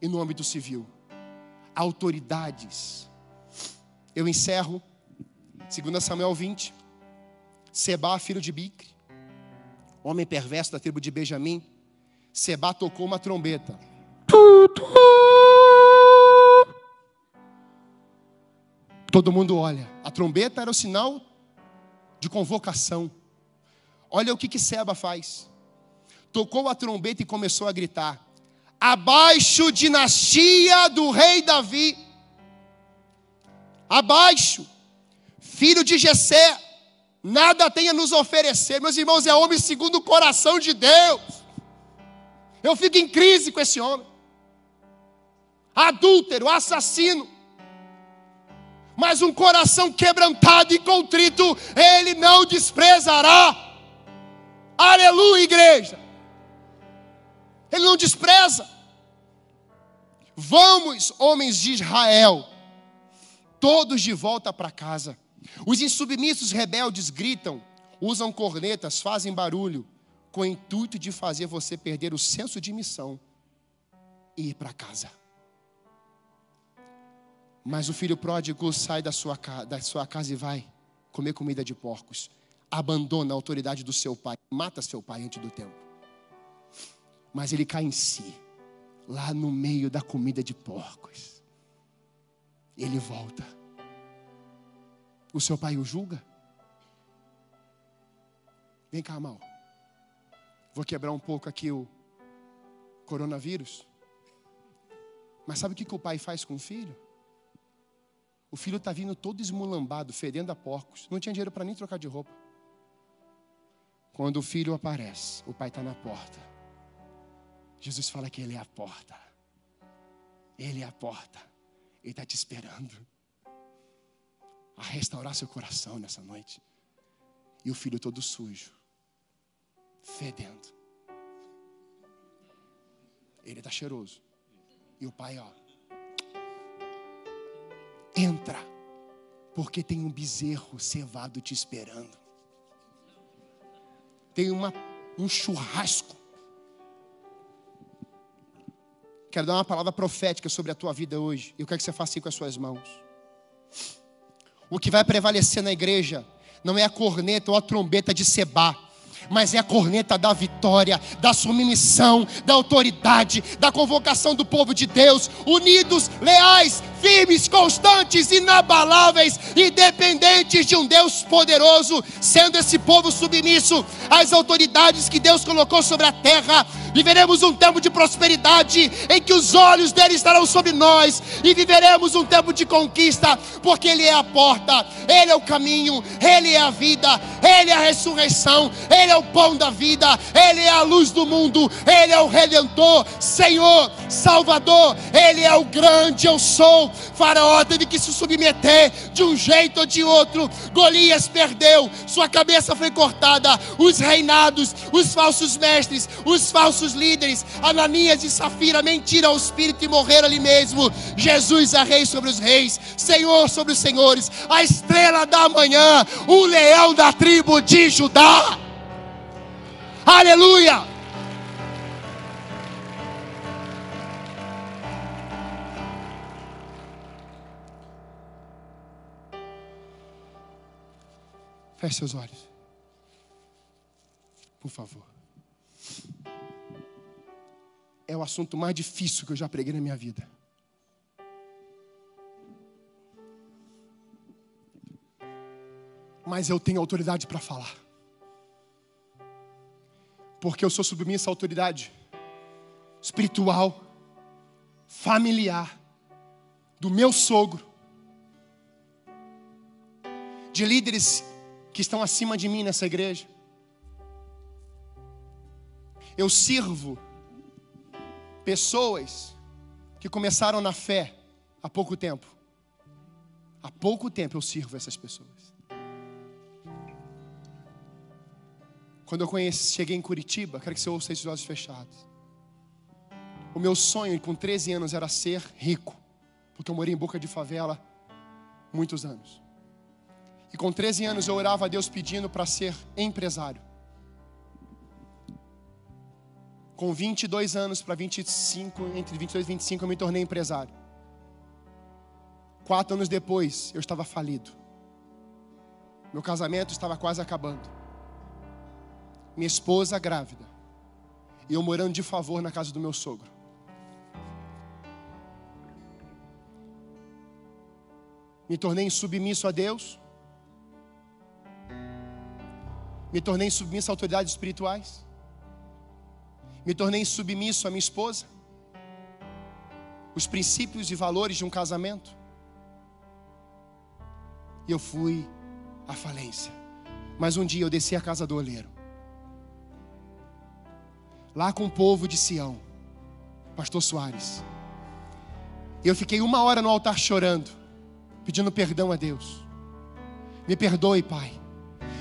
e no âmbito civil autoridades. Eu encerro, 2 Samuel 20. Seba, filho de Bicre, homem perverso da tribo de Benjamim, Seba tocou uma trombeta. Todo mundo olha. A trombeta era o sinal de convocação. Olha o que, que Seba faz. Tocou a trombeta e começou a gritar: Abaixo, dinastia do rei Davi. Abaixo, filho de Jessé, nada tem a nos oferecer. Meus irmãos, é homem segundo o coração de Deus. Eu fico em crise com esse homem. Adúltero, assassino. Mas um coração quebrantado e contrito, ele não desprezará. Aleluia, igreja. Ele não despreza. Vamos, homens de Israel, todos de volta para casa. Os insubmissos rebeldes gritam, usam cornetas, fazem barulho, com o intuito de fazer você perder o senso de missão e ir para casa. Mas o filho pródigo sai da sua, da sua casa e vai comer comida de porcos. Abandona a autoridade do seu pai, mata seu pai antes do tempo. Mas ele cai em si, lá no meio da comida de porcos. Ele volta. O seu pai o julga? Vem cá, mal. Vou quebrar um pouco aqui o coronavírus. Mas sabe o que, o pai faz com o filho? O filho está vindo todo esmulambado, fedendo a porcos. Não tinha dinheiro para nem trocar de roupa. Quando o filho aparece, o pai está na porta. Jesus fala que Ele é a porta. Ele é a porta. Ele está te esperando a restaurar seu coração nessa noite. E o filho todo sujo, fedendo. Ele está cheiroso. E o pai, ó, entra, porque tem um bezerro cevado te esperando. Tem uma, um churrasco. Quero dar uma palavra profética sobre a tua vida hoje. Eu quero que você faça assim com as suas mãos. O que vai prevalecer na igreja não é a corneta ou a trombeta de Seba, mas é a corneta da vitória, da submissão, da autoridade, da convocação do povo de Deus, unidos, leais, firmes, constantes, inabaláveis, independentes de um Deus poderoso, sendo esse povo submisso às autoridades que Deus colocou sobre a terra. Viveremos um tempo de prosperidade em que os olhos dele estarão sobre nós e viveremos um tempo de conquista, porque ele é a porta, ele é o caminho, ele é a vida, ele é a ressurreição, ele é o pão da vida, ele é a luz do mundo, ele é o redentor, Senhor, Salvador, ele é o grande eu sou Faraó teve que se submeter de um jeito ou de outro. Golias perdeu, sua cabeça foi cortada. Os reinados, os falsos mestres, os falsos líderes, Ananias e Safira mentiram ao espírito e morreram ali mesmo. Jesus é rei sobre os reis, Senhor sobre os senhores, a estrela da manhã, o leão da tribo de Judá. Aleluia! Feche seus olhos. Por favor. É o assunto mais difícil que eu já preguei na minha vida. Mas eu tenho autoridade para falar. Porque eu sou submisso à autoridade espiritual, familiar, do meu sogro, de líderes que estão acima de mim nessa igreja. Eu sirvo pessoas que começaram na fé há pouco tempo. Há pouco tempo eu sirvo essas pessoas. Quando eu conheci, cheguei em Curitiba, quero que você ouça esses olhos fechados. O meu sonho com 13 anos era ser rico, porque eu morei em boca de favela muitos anos. E com 13 anos eu orava a Deus pedindo para ser empresário. Com 22 anos para 25, entre 22 e 25 eu me tornei empresário. Quatro anos depois eu estava falido. Meu casamento estava quase acabando. Minha esposa grávida. E eu morando de favor na casa do meu sogro. Me tornei submisso a Deus Me tornei submisso a autoridades espirituais. Me tornei submisso à minha esposa. Os princípios e valores de um casamento. E eu fui à falência. Mas um dia eu desci a casa do oleiro. Lá com o povo de Sião. Pastor Soares. Eu fiquei uma hora no altar chorando, pedindo perdão a Deus. Me perdoe, Pai.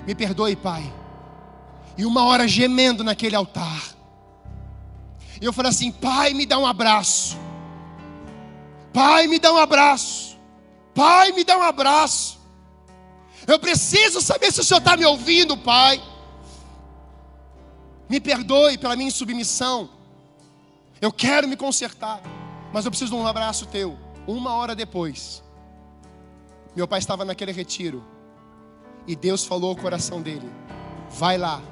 Me perdoe, Pai. E uma hora gemendo naquele altar. E eu falei assim: Pai, me dá um abraço. Pai, me dá um abraço. Pai, me dá um abraço. Eu preciso saber se o Senhor está me ouvindo, Pai. Me perdoe pela minha insubmissão. Eu quero me consertar, mas eu preciso de um abraço teu. Uma hora depois, meu pai estava naquele retiro e Deus falou ao coração dele: vai lá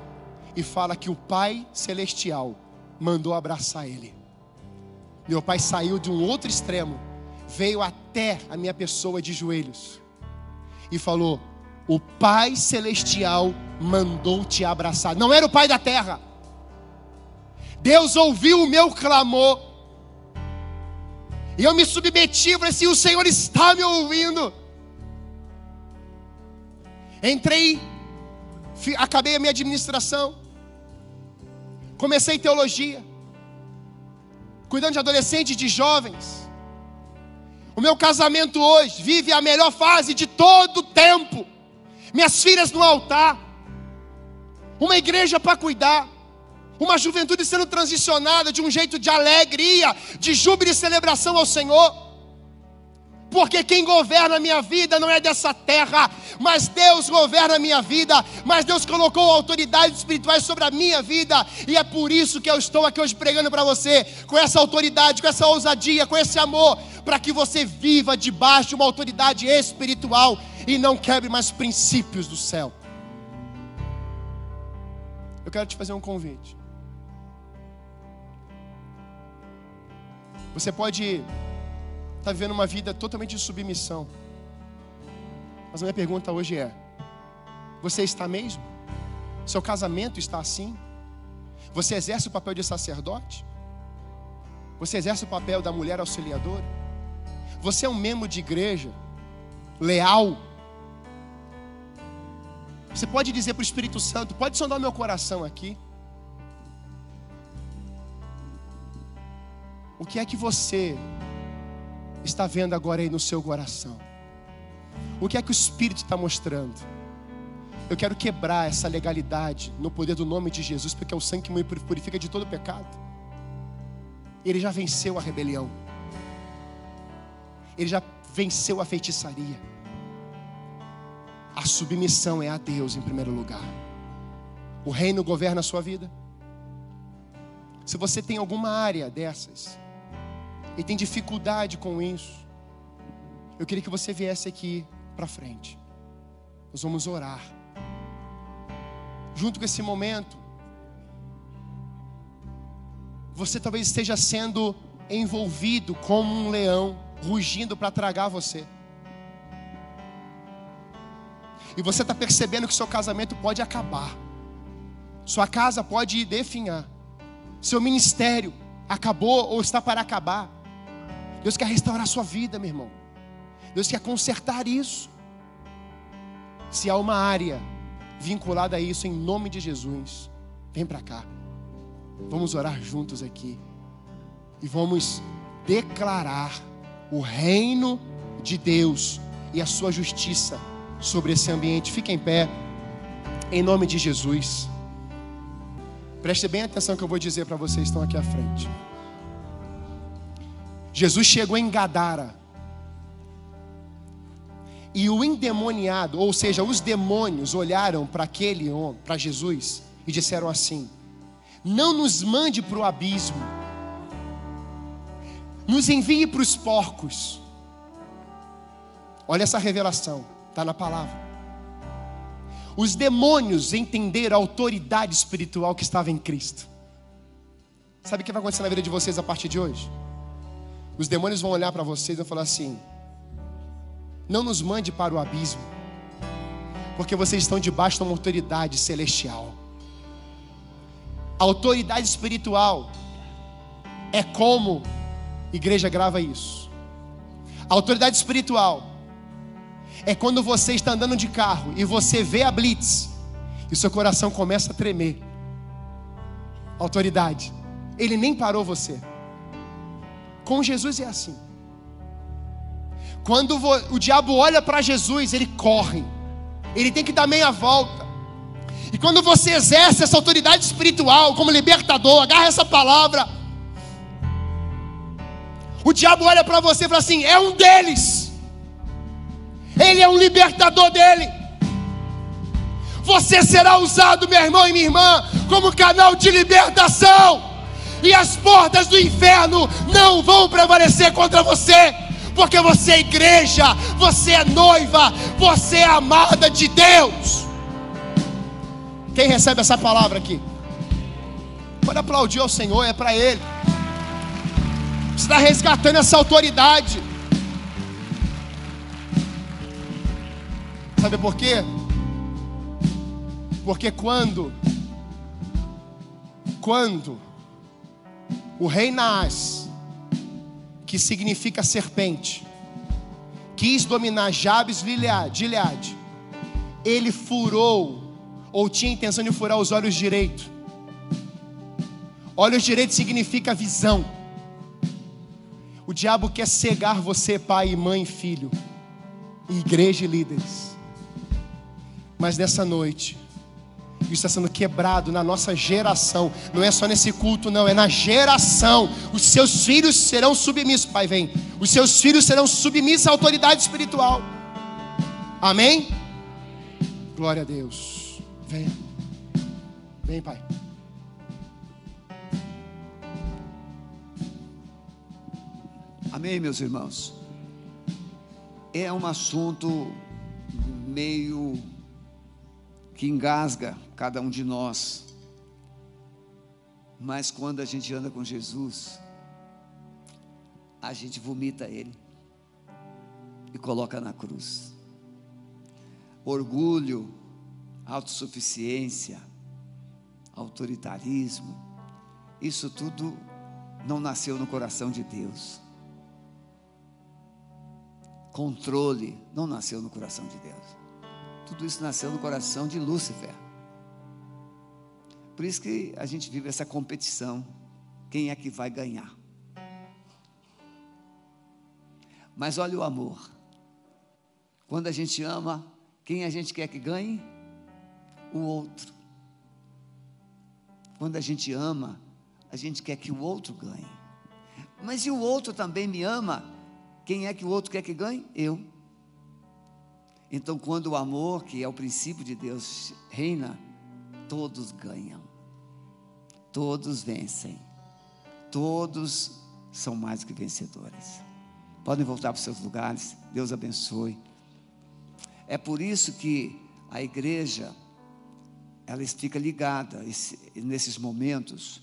e fala que o Pai Celestial mandou abraçar ele. Meu pai saiu de um outro extremo, veio até a minha pessoa de joelhos e falou: O Pai Celestial mandou te abraçar. Não era o Pai da terra, Deus ouviu o meu clamor. E eu me submeti e falei assim: o Senhor está me ouvindo. Entrei, acabei a minha administração, comecei teologia, cuidando de adolescentes de jovens. O meu casamento hoje vive a melhor fase de todo o tempo. Minhas filhas no altar, uma igreja para cuidar. Uma juventude sendo transicionada de um jeito de alegria, de júbilo e celebração ao Senhor. Porque quem governa a minha vida não é dessa terra, mas Deus governa a minha vida, mas Deus colocou autoridades espirituais sobre a minha vida, e é por isso que eu estou aqui hoje pregando para você, com essa autoridade, com essa ousadia, com esse amor, para que você viva debaixo de uma autoridade espiritual e não quebre mais princípios do céu. Eu quero te fazer um convite. Você pode estar tá vivendo uma vida totalmente de submissão. Mas a minha pergunta hoje é: você está mesmo? Seu casamento está assim? Você exerce o papel de sacerdote? Você exerce o papel da mulher auxiliadora? Você é um membro de igreja leal? Você pode dizer para o Espírito Santo: pode sondar meu coração aqui. O que é que você está vendo agora aí no seu coração? O que é que o Espírito está mostrando? Eu quero quebrar essa legalidade no poder do nome de Jesus, porque é o sangue que me purifica de todo pecado. Ele já venceu a rebelião. Ele já venceu a feitiçaria. A submissão é a Deus em primeiro lugar. O reino governa a sua vida. Se você tem alguma área dessas, e tem dificuldade com isso, eu queria que você viesse aqui para frente. Nós vamos orar. Junto com esse momento, você talvez esteja sendo envolvido como um leão, rugindo para tragar você. E você está percebendo que seu casamento pode acabar, sua casa pode definhar, seu ministério acabou ou está para acabar. Deus quer restaurar a sua vida, meu irmão. Deus quer consertar isso. Se há uma área vinculada a isso, em nome de Jesus, vem para cá. Vamos orar juntos aqui. E vamos declarar o reino de Deus e a sua justiça sobre esse ambiente. Fique em pé, em nome de Jesus. Preste bem atenção que eu vou dizer para vocês que estão aqui à frente. Jesus chegou em Gadara. E o endemoniado, ou seja, os demônios olharam para aquele homem, para Jesus, e disseram assim: Não nos mande para o abismo, nos envie para os porcos. Olha essa revelação, está na palavra. Os demônios entenderam a autoridade espiritual que estava em Cristo. Sabe o que vai acontecer na vida de vocês a partir de hoje? Os demônios vão olhar para vocês e vão falar assim: Não nos mande para o abismo. Porque vocês estão debaixo de uma autoridade celestial. A autoridade espiritual é como, igreja grava isso. A autoridade espiritual é quando você está andando de carro e você vê a blitz e seu coração começa a tremer. Autoridade. Ele nem parou você. Com Jesus é assim. Quando o diabo olha para Jesus, ele corre. Ele tem que dar meia volta. E quando você exerce essa autoridade espiritual como libertador, agarra essa palavra. O diabo olha para você e fala assim: é um deles. Ele é um libertador dele. Você será usado, meu irmão e minha irmã, como canal de libertação. E as portas do inferno não vão prevalecer contra você porque você é igreja, você é noiva, você é amada de Deus. Quem recebe essa palavra aqui? Pode aplaudir ao Senhor, é para Ele. Você está resgatando essa autoridade. Sabe por quê? Porque quando, quando o rei Naás que significa serpente, quis dominar Jabes Gileade, ele furou, ou tinha intenção de furar os olhos direitos. Olhos direitos significa visão. O diabo quer cegar você, pai, mãe, filho, igreja e líderes. Mas nessa noite, isso está sendo quebrado na nossa geração. Não é só nesse culto, não, é na geração. Os seus filhos serão submissos. Pai, vem. Os seus filhos serão submissos à autoridade espiritual. Amém? Glória a Deus. Vem. Vem, Pai. Amém, meus irmãos. É um assunto meio que engasga cada um de nós. Mas quando a gente anda com Jesus, a gente vomita Ele e coloca na cruz. Orgulho, autossuficiência, autoritarismo, isso tudo não nasceu no coração de Deus. Controle não nasceu no coração de Deus. Tudo isso nasceu no coração de Lúcifer. Por isso que a gente vive essa competição. Quem é que vai ganhar? Mas olha o amor. Quando a gente ama, quem a gente quer que ganhe? O outro. Quando a gente ama, a gente quer que o outro ganhe. Mas se o outro também me ama, quem é que o outro quer que ganhe? Eu. Então, quando o amor, que é o princípio de Deus, reina, todos ganham, todos vencem, todos são mais que vencedores. Podem voltar para os seus lugares, Deus abençoe. É por isso que a igreja, ela fica ligada nesses momentos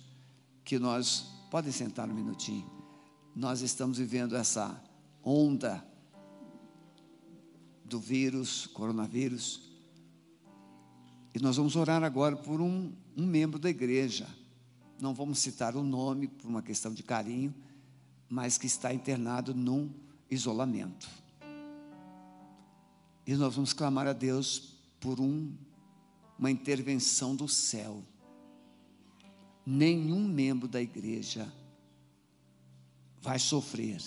que nós, podem sentar um minutinho, nós estamos vivendo essa onda do vírus, coronavírus. E nós vamos orar agora por um, um membro da igreja. Não vamos citar o nome por uma questão de carinho, mas que está internado num isolamento. E nós vamos clamar a Deus por um, uma intervenção do céu. Nenhum membro da igreja vai sofrer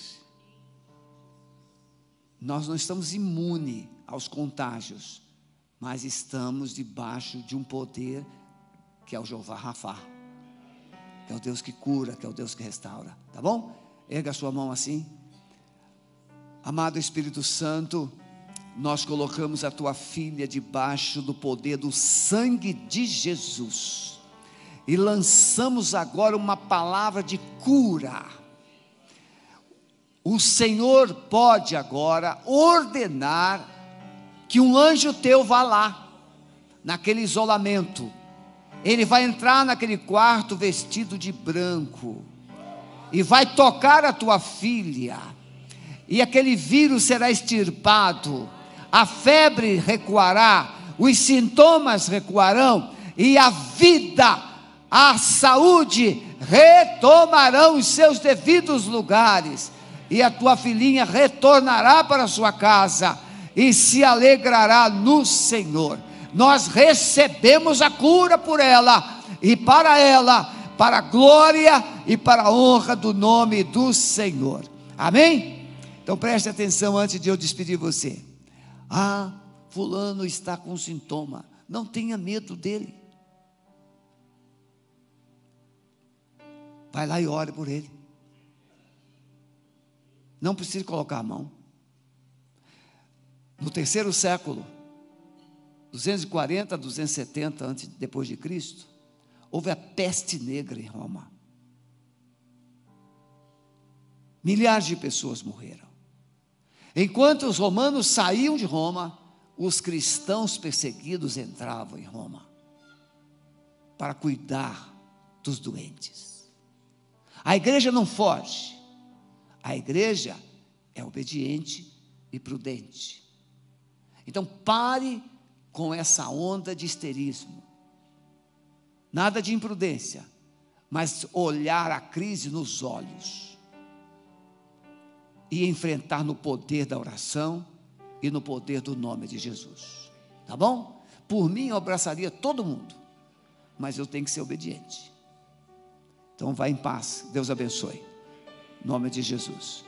nós não estamos imunes aos contágios, mas estamos debaixo de um poder que é o Jeová Rafá, que é o Deus que cura, que é o Deus que restaura, tá bom? Erga a sua mão assim. Amado Espírito Santo, nós colocamos a tua filha debaixo do poder do sangue de Jesus e lançamos agora uma palavra de cura o Senhor pode agora ordenar que um anjo teu vá lá, naquele isolamento. Ele vai entrar naquele quarto vestido de branco e vai tocar a tua filha, e aquele vírus será extirpado, a febre recuará, os sintomas recuarão e a vida, a saúde retomarão os seus devidos lugares e a tua filhinha retornará para sua casa e se alegrará no Senhor. Nós recebemos a cura por ela e para ela, para a glória e para a honra do nome do Senhor. Amém? Então preste atenção antes de eu despedir você. Ah, fulano está com sintoma. Não tenha medo dele. Vai lá e ore por ele. Não precisa colocar a mão. No terceiro século, 240 a 270 antes depois de Cristo, houve a peste negra em Roma. Milhares de pessoas morreram. Enquanto os romanos saíam de Roma, os cristãos perseguidos entravam em Roma para cuidar dos doentes. A igreja não foge, a igreja é obediente e prudente. Então pare com essa onda de histerismo. Nada de imprudência, mas olhar a crise nos olhos e enfrentar no poder da oração e no poder do nome de Jesus. Tá bom? Por mim eu abraçaria todo mundo, mas eu tenho que ser obediente. Então vai em paz. Deus abençoe. Em nome de Jesus.